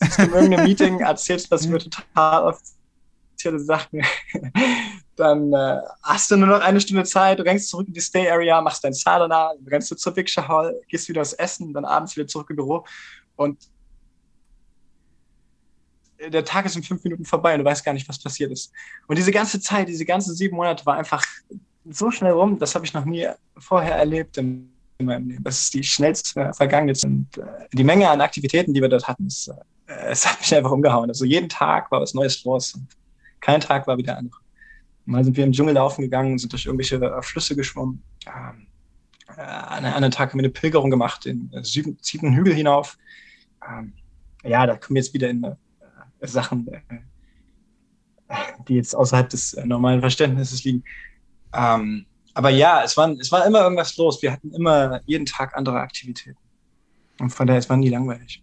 sitzt in irgendeinem Meeting, erzählst was über total offizielle Sachen. Dann äh, hast du nur noch eine Stunde Zeit, rennst zurück in die Stay Area, machst dein Sadhana, rennst du zur Picture Hall, gehst wieder aufs Essen, dann abends wieder zurück im Büro und der Tag ist in fünf Minuten vorbei und du weißt gar nicht, was passiert ist. Und diese ganze Zeit, diese ganzen sieben Monate war einfach so schnell rum, das habe ich noch nie vorher erlebt in, in, meinem Leben. Das ist die schnellste Vergangenheit. Und äh, die Menge an Aktivitäten, die wir dort hatten, ist, äh, es hat mich einfach umgehauen. Also jeden Tag war was Neues los und kein Tag war wie der andere. Mal sind wir im Dschungel laufen gegangen, sind durch irgendwelche äh, Flüsse geschwommen. Ähm, äh, an einem Tag haben wir eine Pilgerung gemacht, den äh, sieben, sieben Hügel hinauf. Ähm, ja, da kommen wir jetzt wieder in äh, Sachen, die jetzt außerhalb des normalen Verständnisses liegen. Ähm, aber ja, es war, es war immer irgendwas los. Wir hatten immer jeden Tag andere Aktivitäten. Und von daher, es war nie langweilig.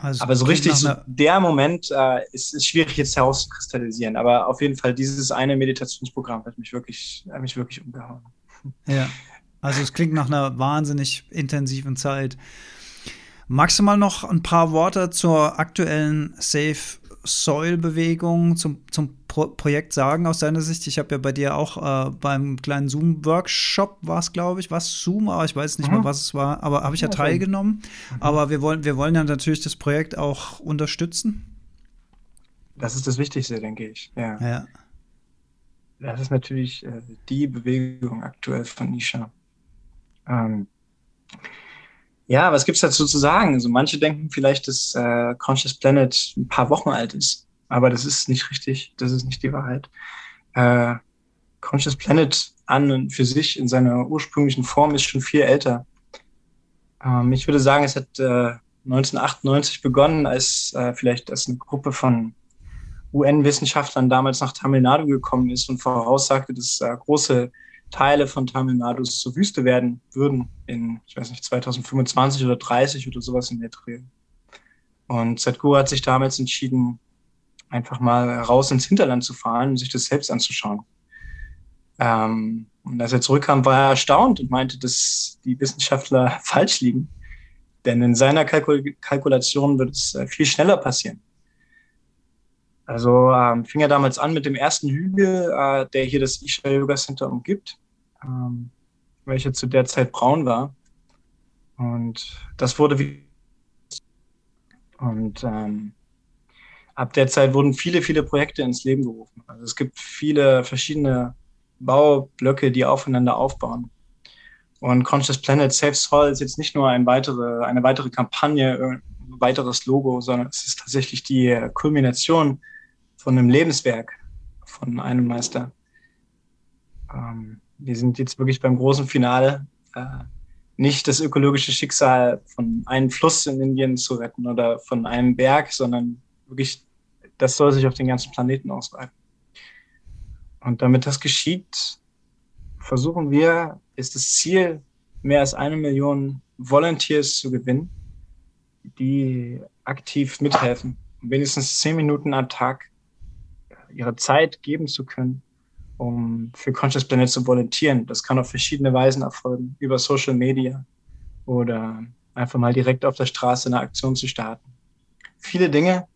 Also aber so richtig, so der Moment äh, ist, ist schwierig jetzt herauszukristallisieren. Aber auf jeden Fall, dieses eine Meditationsprogramm hat mich wirklich, hat mich wirklich umgehauen. Ja, also es klingt nach einer wahnsinnig intensiven Zeit. Magst du mal noch ein paar Worte zur aktuellen Safe Soil-Bewegung zum, zum Pro Projekt sagen aus deiner Sicht? Ich habe ja bei dir auch äh, beim kleinen Zoom-Workshop war es, glaube ich, was Zoom, aber ich weiß nicht mhm. mehr, was es war, aber habe ich ja, ja teilgenommen. Mhm. Aber wir wollen, wir wollen ja natürlich das Projekt auch unterstützen. Das ist das Wichtigste, denke ich. Ja. ja. Das ist natürlich äh, die Bewegung aktuell von Nisha. Ähm, ja, was gibt's dazu zu sagen? Also manche denken vielleicht, dass äh, Conscious Planet ein paar Wochen alt ist, aber das ist nicht richtig. Das ist nicht die Wahrheit. Äh, Conscious Planet an und für sich in seiner ursprünglichen Form ist schon viel älter. Ähm, ich würde sagen, es hat äh, 1998 begonnen, als äh, vielleicht als eine Gruppe von UN-Wissenschaftlern damals nach Tamil Nadu gekommen ist und voraussagte, dass äh, große Teile von Tamil Nadu zur Wüste werden würden in, ich weiß nicht, 2025 oder 30 oder sowas in der Dreh. Und Sadhguru hat sich damals entschieden, einfach mal raus ins Hinterland zu fahren und sich das selbst anzuschauen. Ähm, und als er zurückkam, war er erstaunt und meinte, dass die Wissenschaftler falsch liegen. Denn in seiner Kalkul Kalkulation wird es äh, viel schneller passieren. Also ähm, fing er damals an mit dem ersten Hügel, äh, der hier das Isha Yoga Center umgibt, ähm, welcher zu der Zeit braun war. Und das wurde wie und ähm, ab der Zeit wurden viele, viele Projekte ins Leben gerufen. Also es gibt viele verschiedene Baublöcke, die aufeinander aufbauen. Und Conscious Planet Save Soil ist jetzt nicht nur ein weitere, eine weitere Kampagne, ein weiteres Logo, sondern es ist tatsächlich die Kulmination von einem Lebenswerk von einem Meister. Ähm, wir sind jetzt wirklich beim großen Finale. Äh, nicht das ökologische Schicksal von einem Fluss in Indien zu retten oder von einem Berg, sondern wirklich, das soll sich auf den ganzen Planeten ausweiten. Und damit das geschieht, versuchen wir, ist das Ziel, mehr als eine Million Volunteers zu gewinnen, die aktiv mithelfen, wenigstens zehn Minuten am Tag ihre Zeit geben zu können, um für Conscious Planet zu volontieren. Das kann auf verschiedene Weisen erfolgen, über Social Media oder einfach mal direkt auf der Straße eine Aktion zu starten. Viele Dinge.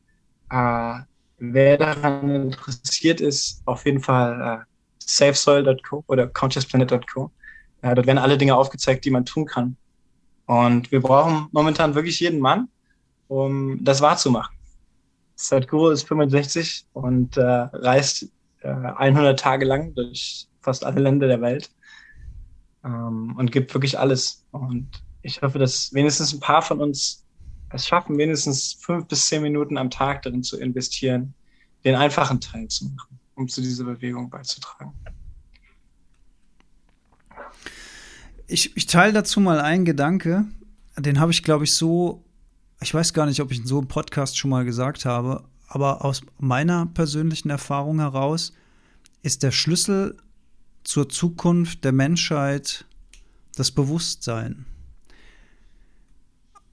Äh, wer daran interessiert ist, auf jeden Fall äh, safesoil.co oder consciousplanet.co. Äh, dort werden alle Dinge aufgezeigt, die man tun kann. Und wir brauchen momentan wirklich jeden Mann, um das wahrzumachen. Sadhguru ist 65 und äh, reist äh, 100 Tage lang durch fast alle Länder der Welt ähm, und gibt wirklich alles. Und ich hoffe, dass wenigstens ein paar von uns es schaffen, wenigstens fünf bis zehn Minuten am Tag darin zu investieren, den einfachen Teil zu machen, um zu dieser Bewegung beizutragen. Ich, ich teile dazu mal einen Gedanke, den habe ich, glaube ich, so ich weiß gar nicht, ob ich in so einem Podcast schon mal gesagt habe, aber aus meiner persönlichen Erfahrung heraus ist der Schlüssel zur Zukunft der Menschheit das Bewusstsein.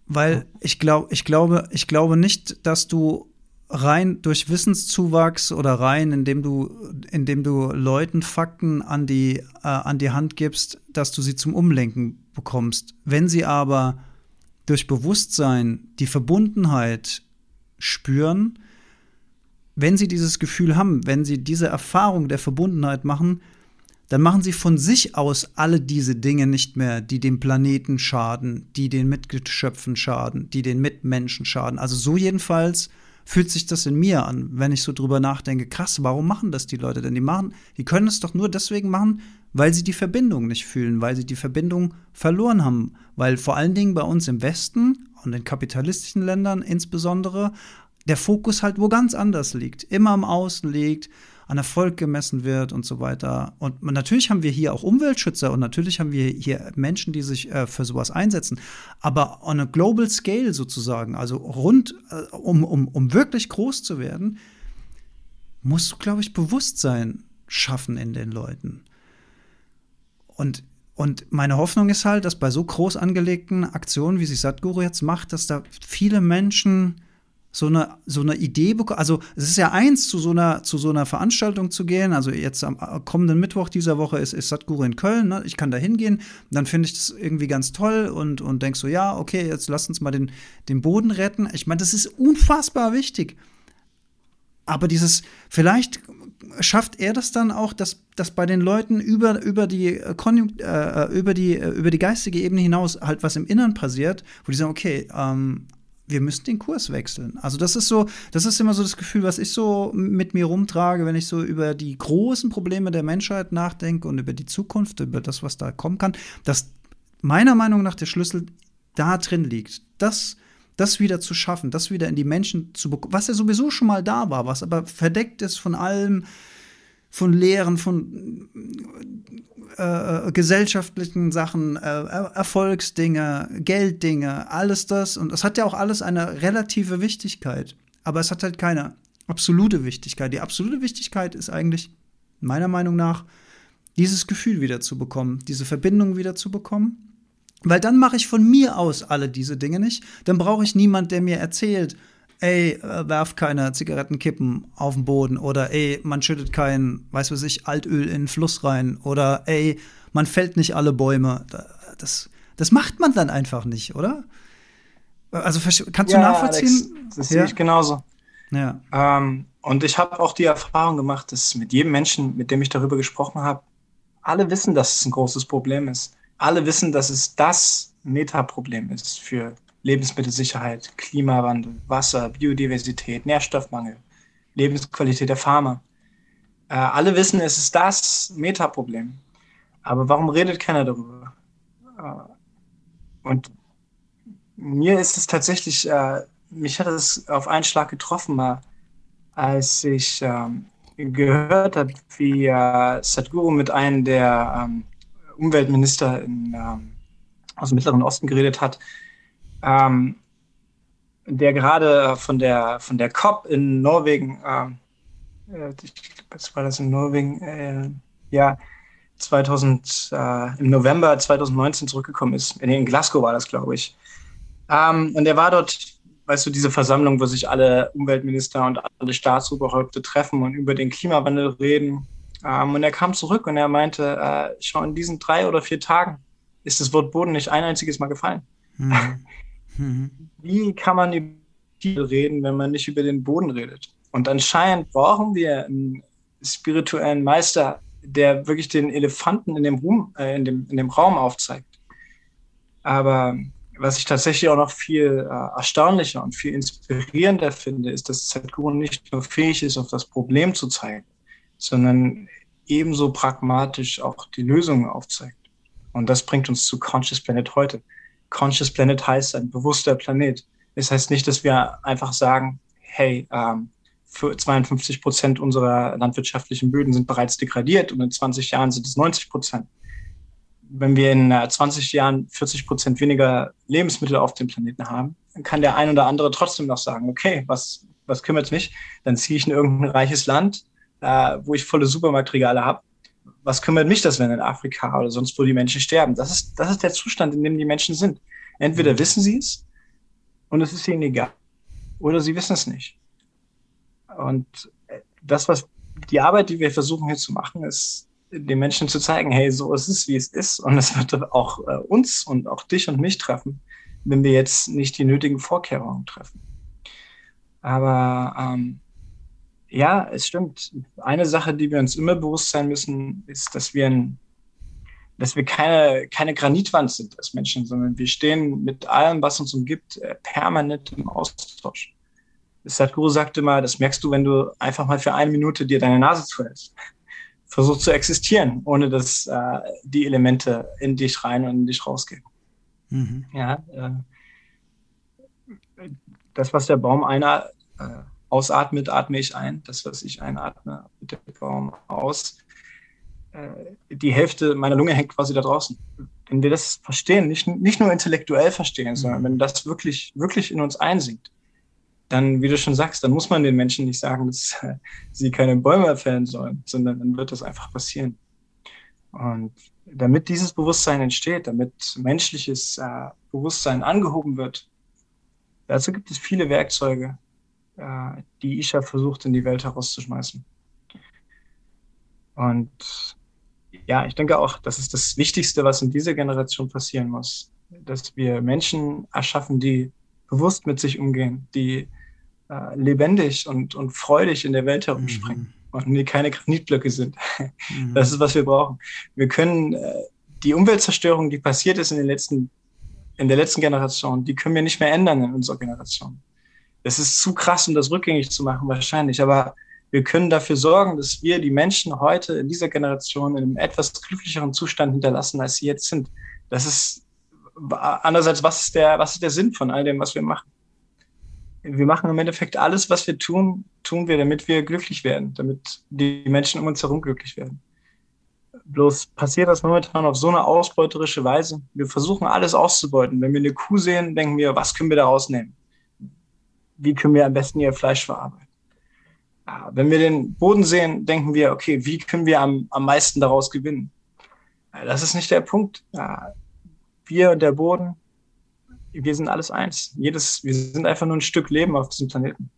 Weil ich, glaub, ich, glaube, ich glaube nicht, dass du rein durch Wissenszuwachs oder rein, indem du, indem du Leuten Fakten an die, äh, an die Hand gibst, dass du sie zum Umlenken bekommst. Wenn sie aber durch Bewusstsein die Verbundenheit spüren, wenn sie dieses Gefühl haben, wenn sie diese Erfahrung der Verbundenheit machen, dann machen sie von sich aus alle diese Dinge nicht mehr, die dem Planeten schaden, die den Mitgeschöpfen schaden, die den Mitmenschen schaden. Also so jedenfalls fühlt sich das in mir an, wenn ich so drüber nachdenke, krass, warum machen das die Leute denn? Die machen, die können es doch nur deswegen machen, weil sie die Verbindung nicht fühlen, weil sie die Verbindung verloren haben. Weil vor allen Dingen bei uns im Westen und in kapitalistischen Ländern insbesondere der Fokus halt wo ganz anders liegt, immer am Außen liegt, an Erfolg gemessen wird und so weiter. Und natürlich haben wir hier auch Umweltschützer und natürlich haben wir hier Menschen, die sich äh, für sowas einsetzen. Aber on a global scale sozusagen, also rund, äh, um, um, um wirklich groß zu werden, musst du, glaube ich, Bewusstsein schaffen in den Leuten. Und, und meine Hoffnung ist halt, dass bei so groß angelegten Aktionen, wie sich Sadhguru jetzt macht, dass da viele Menschen so eine, so eine Idee bekommen. Also es ist ja eins, zu so einer, zu so einer Veranstaltung zu gehen. Also jetzt am kommenden Mittwoch dieser Woche ist, ist Sadhguru in Köln. Ne? Ich kann da hingehen. Dann finde ich das irgendwie ganz toll und, und denk so, ja, okay, jetzt lass uns mal den, den Boden retten. Ich meine, das ist unfassbar wichtig. Aber dieses, vielleicht schafft er das dann auch, dass, dass bei den Leuten über, über, die äh, Konjunkt, äh, äh, über, die, äh, über die geistige Ebene hinaus halt was im Inneren passiert, wo die sagen, okay, ähm, wir müssen den Kurs wechseln. Also das ist so, das ist immer so das Gefühl, was ich so mit mir rumtrage, wenn ich so über die großen Probleme der Menschheit nachdenke und über die Zukunft, über das, was da kommen kann, dass meiner Meinung nach der Schlüssel da drin liegt. Das das wieder zu schaffen, das wieder in die Menschen zu bekommen, was ja sowieso schon mal da war, was aber verdeckt ist von allem, von Lehren, von äh, äh gesellschaftlichen Sachen, äh, Erfolgsdinge, Gelddinge, alles das. Und es hat ja auch alles eine relative Wichtigkeit. Aber es hat halt keine absolute Wichtigkeit. Die absolute Wichtigkeit ist eigentlich, meiner Meinung nach, dieses Gefühl wieder zu bekommen, diese Verbindung wieder zu bekommen weil dann mache ich von mir aus alle diese Dinge nicht. Dann brauche ich niemand, der mir erzählt, ey, äh, werf keine Zigarettenkippen auf den Boden oder ey, man schüttet kein, weiß was ich, Altöl in den Fluss rein oder ey, man fällt nicht alle Bäume. Das, das macht man dann einfach nicht, oder? Also kannst ja, du nachvollziehen? Alex, das sehe ich genauso. Ja. Ähm, und ich habe auch die Erfahrung gemacht, dass mit jedem Menschen, mit dem ich darüber gesprochen habe, alle wissen, dass es ein großes Problem ist alle wissen, dass es das Metaproblem ist für Lebensmittelsicherheit, Klimawandel, Wasser, Biodiversität, Nährstoffmangel, Lebensqualität der Farmer. Äh, alle wissen, es ist das Metaproblem. Aber warum redet keiner darüber? Äh, und mir ist es tatsächlich, äh, mich hat es auf einen Schlag getroffen, mal, als ich ähm, gehört habe, wie äh, Sadhguru mit einem der ähm, Umweltminister in, ähm, aus dem Mittleren Osten geredet hat, ähm, der gerade von der, von der COP in Norwegen, ähm, äh, was war das in Norwegen, äh, ja, 2000, äh, im November 2019 zurückgekommen ist. Nee, in Glasgow war das, glaube ich. Ähm, und er war dort, weißt du, diese Versammlung, wo sich alle Umweltminister und alle Staatsoberhäupter treffen und über den Klimawandel reden. Ähm, und er kam zurück und er meinte, äh, schau, in diesen drei oder vier Tagen ist das Wort Boden nicht ein einziges Mal gefallen. Mhm. Mhm. Wie kann man über die reden, wenn man nicht über den Boden redet? Und anscheinend brauchen wir einen spirituellen Meister, der wirklich den Elefanten in dem, Ruhm, äh, in dem, in dem Raum aufzeigt. Aber was ich tatsächlich auch noch viel äh, erstaunlicher und viel inspirierender finde, ist, dass Sadhguru nicht nur fähig ist, auf das Problem zu zeigen, sondern ebenso pragmatisch auch die Lösungen aufzeigt. Und das bringt uns zu Conscious Planet heute. Conscious Planet heißt ein bewusster Planet. Es heißt nicht, dass wir einfach sagen, hey, ähm, für 52 Prozent unserer landwirtschaftlichen Böden sind bereits degradiert und in 20 Jahren sind es 90 Prozent. Wenn wir in 20 Jahren 40 Prozent weniger Lebensmittel auf dem Planeten haben, dann kann der ein oder andere trotzdem noch sagen, okay, was, was kümmert mich? Dann ziehe ich in irgendein reiches Land, äh, wo ich volle Supermarktregale habe. Was kümmert mich das, wenn in Afrika oder sonst wo die Menschen sterben? Das ist, das ist der Zustand, in dem die Menschen sind. Entweder mhm. wissen sie es und es ist ihnen egal, oder sie wissen es nicht. Und das, was die Arbeit, die wir versuchen hier zu machen, ist, den Menschen zu zeigen, hey, so ist es, wie es ist. Und es wird auch äh, uns und auch dich und mich treffen, wenn wir jetzt nicht die nötigen Vorkehrungen treffen. Aber ähm, ja, es stimmt. Eine Sache, die wir uns immer bewusst sein müssen, ist, dass wir, ein, dass wir keine, keine Granitwand sind als Menschen, sondern wir stehen mit allem, was uns umgibt, äh, permanent im Austausch. Sadhguru sagte mal, das merkst du, wenn du einfach mal für eine Minute dir deine Nase zuhältst. Versuch zu existieren, ohne dass äh, die Elemente in dich rein und in dich rausgehen. Mhm. Ja, äh, das, was der Baum einer äh, ausatmet, atme ich ein. Das, was ich einatme, atmet der Baum aus. Äh, die Hälfte meiner Lunge hängt quasi da draußen. Wenn wir das verstehen, nicht, nicht nur intellektuell verstehen, sondern mhm. wenn das wirklich, wirklich in uns einsinkt, dann, wie du schon sagst, dann muss man den Menschen nicht sagen, dass äh, sie keine Bäume fällen sollen, sondern dann wird das einfach passieren. Und damit dieses Bewusstsein entsteht, damit menschliches äh, Bewusstsein angehoben wird, dazu gibt es viele Werkzeuge, äh, die Isha versucht, in die Welt herauszuschmeißen. Und ja, ich denke auch, das ist das Wichtigste, was in dieser Generation passieren muss, dass wir Menschen erschaffen, die bewusst mit sich umgehen, die äh, lebendig und, und freudig in der Welt herumspringen mhm. und die keine Granitblöcke sind. Mhm. Das ist, was wir brauchen. Wir können äh, die Umweltzerstörung, die passiert ist in den letzten, in der letzten Generation, die können wir nicht mehr ändern in unserer Generation. Es ist zu krass, um das rückgängig zu machen, wahrscheinlich. Aber wir können dafür sorgen, dass wir die Menschen heute in dieser Generation in einem etwas glücklicheren Zustand hinterlassen, als sie jetzt sind. Das ist andererseits, was ist der, was ist der Sinn von all dem, was wir machen? wir machen im Endeffekt alles, was wir tun, tun wir, damit wir glücklich werden, damit die Menschen um uns herum glücklich werden. Bloß passiert das momentan auf so eine ausbeuterische Weise. Wir versuchen alles auszubeuten. Wenn wir eine Kuh sehen, denken wir, was können wir da rausnehmen? Wie können wir am besten ihr Fleisch verarbeiten? Wenn wir den Boden sehen, denken wir, okay, wie können wir am, am meisten daraus gewinnen? Das ist nicht der Punkt. Wir und der Boden, wir sind alles eins. Jedes, wir sind einfach nur ein Stück Leben auf diesem Planeten.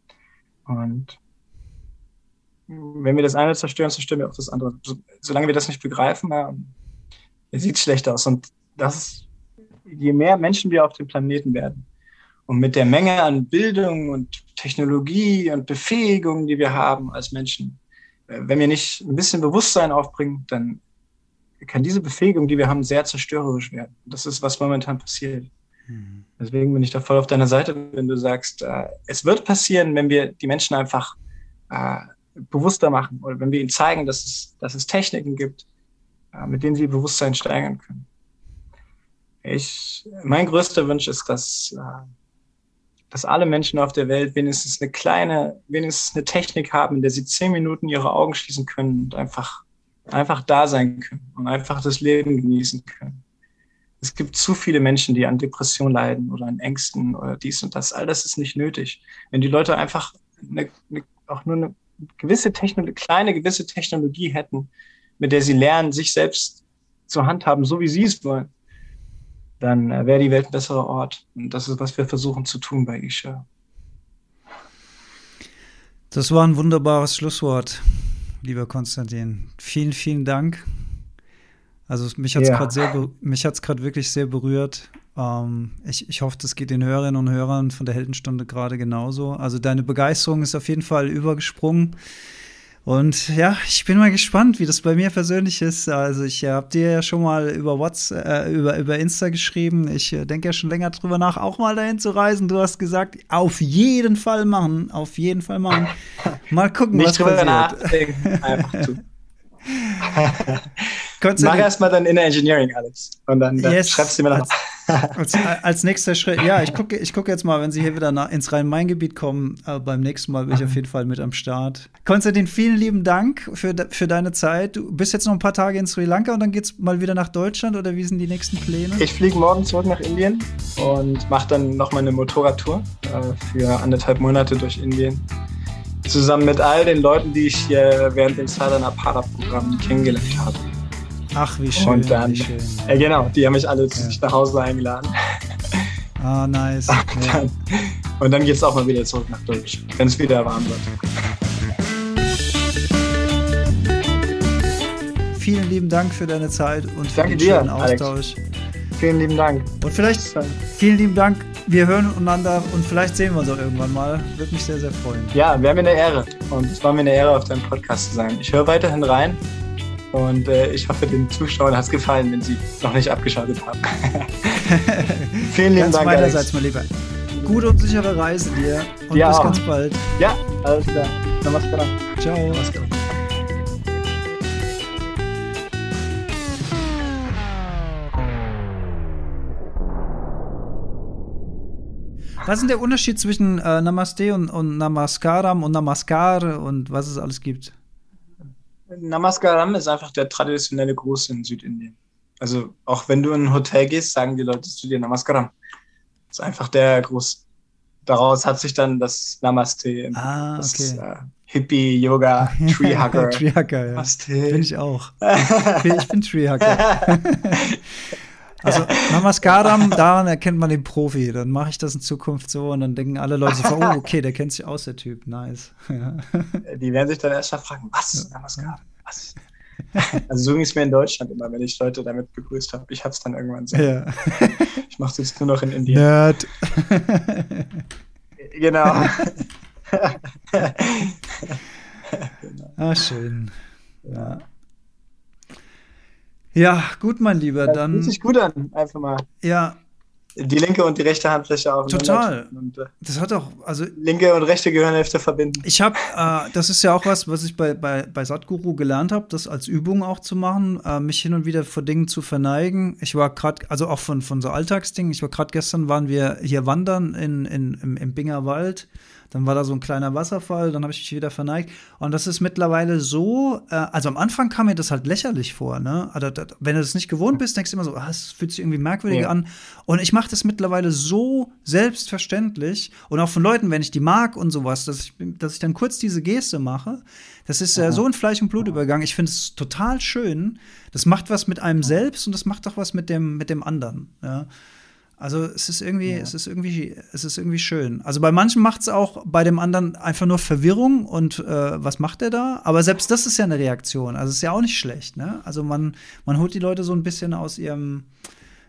Und wenn wir das eine zerstören, zerstören wir auch das andere. So, solange wir das nicht begreifen, sieht es schlecht aus. Und das, je mehr Menschen wir auf dem Planeten werden und mit der Menge an Bildung und Technologie und Befähigung, die wir haben als Menschen, äh, wenn wir nicht ein bisschen Bewusstsein aufbringen, dann kann diese Befähigung, die wir haben, sehr zerstörerisch werden. Das ist, was momentan passiert. Mhm. Deswegen bin ich da voll auf deiner Seite, wenn du sagst, äh, es wird passieren, wenn wir die Menschen einfach äh, bewusster machen oder wenn wir ihnen zeigen, dass es, dass es Techniken gibt, mit denen sie Bewusstsein steigern können. Ich, mein größter Wunsch ist, dass, dass alle Menschen auf der Welt wenigstens eine kleine, wenigstens eine Technik haben, in der sie zehn Minuten ihre Augen schließen können und einfach, einfach da sein können und einfach das Leben genießen können. Es gibt zu viele Menschen, die an Depression leiden oder an Ängsten oder dies und das. All das ist nicht nötig. Wenn die Leute einfach eine, eine, auch nur eine gewisse Technologie, kleine gewisse Technologie hätten, mit der sie lernen, sich selbst zu handhaben, so wie sie es wollen, dann äh, wäre die Welt ein besserer Ort. Und das ist, was wir versuchen zu tun bei Isha. Das war ein wunderbares Schlusswort, lieber Konstantin. Vielen, vielen Dank. Also mich hat es ja. gerade sehr, mich hat's gerade wirklich sehr berührt. Ähm, ich, ich hoffe, das geht den Hörerinnen und Hörern von der Heldenstunde gerade genauso. Also deine Begeisterung ist auf jeden Fall übergesprungen. Und ja, ich bin mal gespannt, wie das bei mir persönlich ist. Also ich habe dir ja schon mal über WhatsApp, äh, über, über Insta geschrieben. Ich äh, denke ja schon länger drüber nach, auch mal dahin zu reisen. Du hast gesagt, auf jeden Fall machen, auf jeden Fall machen. Mal gucken, Nicht was drüber passiert. nachdenken, einfach Mach erstmal dann Inner Engineering, Alex. Und dann, dann Yes. schreibst du mir noch. Als, als nächster Schritt, ja, ich gucke ich guck jetzt mal, wenn Sie hier wieder nach, ins Rhein-Main-Gebiet kommen, äh, beim nächsten Mal bin ich auf jeden Fall mit am Start. Konstantin, vielen lieben Dank für, für deine Zeit. Du bist jetzt noch ein paar Tage in Sri Lanka und dann geht's mal wieder nach Deutschland oder wie sind die nächsten Pläne? Ich fliege morgen zurück nach Indien und mache dann nochmal eine Motorradtour äh, für anderthalb Monate durch Indien. Zusammen mit all den Leuten, die ich hier während dem Sadhana Para-Programm kennengelernt habe. Ach, wie schön, Und dann, schön. äh, genau, die haben mich alle zu sich nach Hause eingeladen. Ah, nice. Ja. Dann, und dann geht es auch mal wieder zurück nach Deutschland, wenn es wieder warm wird. Vielen lieben Dank für deine Zeit und für Danke den dir, schönen Alex. Austausch. Vielen lieben Dank. Und vielleicht vielen lieben Dank. Wir hören einander und vielleicht sehen wir uns auch irgendwann mal. Würde mich sehr, sehr freuen. Ja, wäre mir eine Ehre. Und es war mir eine Ehre, auf deinem Podcast zu sein. Ich höre weiterhin rein und äh, ich hoffe, den Zuschauern hat es gefallen, wenn sie noch nicht abgeschaltet haben. Vielen lieben Ganz Dank, meinerseits, mein Lieber. Gute und sichere Reise dir und Ja bis ganz bald. Ja, alles klar. Namaskaram. Ciao. Namaskaram. Was ist denn der Unterschied zwischen äh, Namaste und, und Namaskaram und Namaskar und was es alles gibt? Namaskaram ist einfach der traditionelle Gruß in Südindien. Also auch wenn du in ein Hotel gehst, sagen die Leute zu dir Namaskaram. Das ist einfach der Gruß. Daraus hat sich dann das Namaste, Ah, das okay. äh, Hippie, Yoga, Treehugger. Treehugger, ja. Namaste. Bin ich auch. Ich bin, Treehugger. Also Namaskaram, daran erkennt man den Profi. Dann mache ich das in Zukunft so und dann denken alle Leute so, oh, okay, der kennt sich aus, der Typ. Nice. Ja. Die werden sich dann erst mal fragen, was? Namaskaram? Was? Also so ging es mir in Deutschland immer, wenn ich Leute damit begrüßt habe. Ich hab's dann irgendwann so. ja. Ich mache jetzt nur noch in Indien. Nerd. Genau. Ah, schön. Ja. Ja, gut, mein Lieber, Das dann. fühlt sich gut an, einfach mal Ja, die linke und die rechte Handfläche aufeinander Total. und äh, das hat auch, also linke und rechte Gehirnhälfte verbinden. Ich habe, äh, das ist ja auch was, was ich bei, bei, bei Satguru gelernt habe, das als Übung auch zu machen, äh, mich hin und wieder vor Dingen zu verneigen. Ich war gerade, also auch von, von so Alltagsdingen, ich war gerade gestern, waren wir hier wandern in, in, im, im Binger Wald. Dann war da so ein kleiner Wasserfall, dann habe ich mich wieder verneigt. Und das ist mittlerweile so, äh, also am Anfang kam mir das halt lächerlich vor, ne? Also, das, wenn du das nicht gewohnt bist, denkst du immer so, ah, es fühlt sich irgendwie merkwürdig Ja. an. Und ich mache das mittlerweile so selbstverständlich und auch von Leuten, wenn ich die mag und sowas, dass ich, dass ich dann kurz diese Geste mache. Das ist äh, so in Fleisch und Blut übergegangen. Ich finde es total schön. Das macht was mit einem selbst und das macht auch was mit dem, mit dem anderen. Ja. Also es ist irgendwie, es ist irgendwie, es ist irgendwie schön. Also bei manchen macht es auch bei dem anderen einfach nur Verwirrung und äh, was macht er da? Aber selbst das ist ja eine Reaktion. Also es ist ja auch nicht schlecht, ne? Also man, man holt die Leute so ein bisschen aus ihrem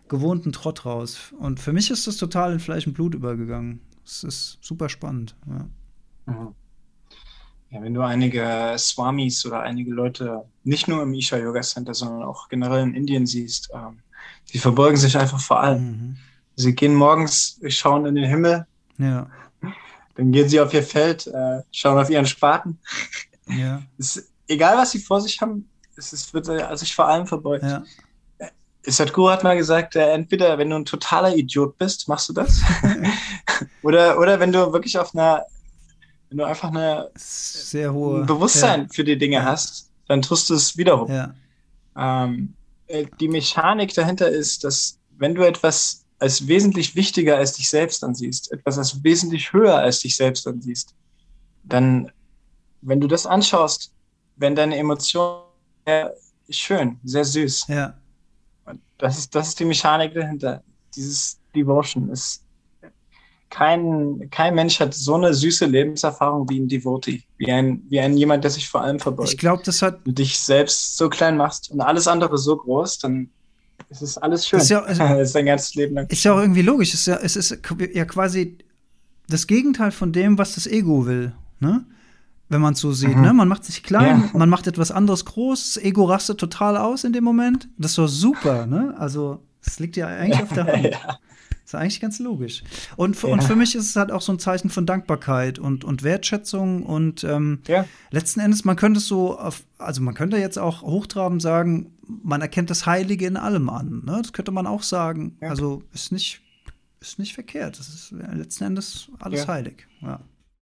gewohnten Trott raus. Und für mich ist das total in Fleisch und Blut übergegangen. Es ist super spannend. Ja. Mhm. Ja, wenn du einige Swamis oder einige Leute nicht nur im Isha Yoga Center, sondern auch generell in Indien siehst, ähm, die verbeugen sich einfach vor allem. Mhm. Sie gehen morgens, schauen in den Himmel, Ja, dann gehen sie auf ihr Feld, äh, schauen auf ihren Spaten. ja, Es egal, was sie vor sich haben, es ist, wird äh, sich vor allem verbeugt. ja. Sadhguru hat mal gesagt, äh, entweder wenn du ein totaler Idiot bist, machst du das. oder, oder wenn du wirklich auf einer, wenn du einfach eine sehr hohe Bewusstsein ja. für die Dinge hast, dann tust du es wiederum. Ja. Ähm, äh, die Mechanik dahinter ist, dass wenn du etwas als wesentlich wichtiger als dich selbst ansiehst, etwas als wesentlich höher als dich selbst ansiehst, dann, wenn du das anschaust, wenn deine Emotionen sehr schön, sehr süß. Ja. Das ist, das ist die Mechanik dahinter. Dieses Devotion ist kein, kein Mensch hat so eine süße Lebenserfahrung wie ein Devotee, wie ein, wie ein jemand, der sich vor allem verbeugt. Ich glaube, das hat. Und dich selbst so klein machst und alles andere so groß, dann ist es alles schön. Das ist, ja, also, das ist dein ganzes Leben lang. Ist ja auch irgendwie logisch. Es ist ja, es ist ja quasi das Gegenteil von dem, was das Ego will. Ne? Wenn man es so sieht. Mhm. Ne? Man macht sich klein, ja. man macht etwas anderes groß, das Ego rastet total aus in dem Moment. Das ist doch super, ne? Also, es liegt ja eigentlich auf der Hand. ja. Ist eigentlich ganz logisch. Und für, ja. und für mich ist es halt auch so ein Zeichen von Dankbarkeit und, und Wertschätzung und ähm, ja. letzten Endes, man könnte es so, auf, also man könnte jetzt auch hochtrabend sagen, man erkennt das Heilige in allem an. Ne? Das könnte man auch sagen. Ja. Also ist nicht, ist nicht verkehrt. Das ist letzten Endes alles heilig. Ja.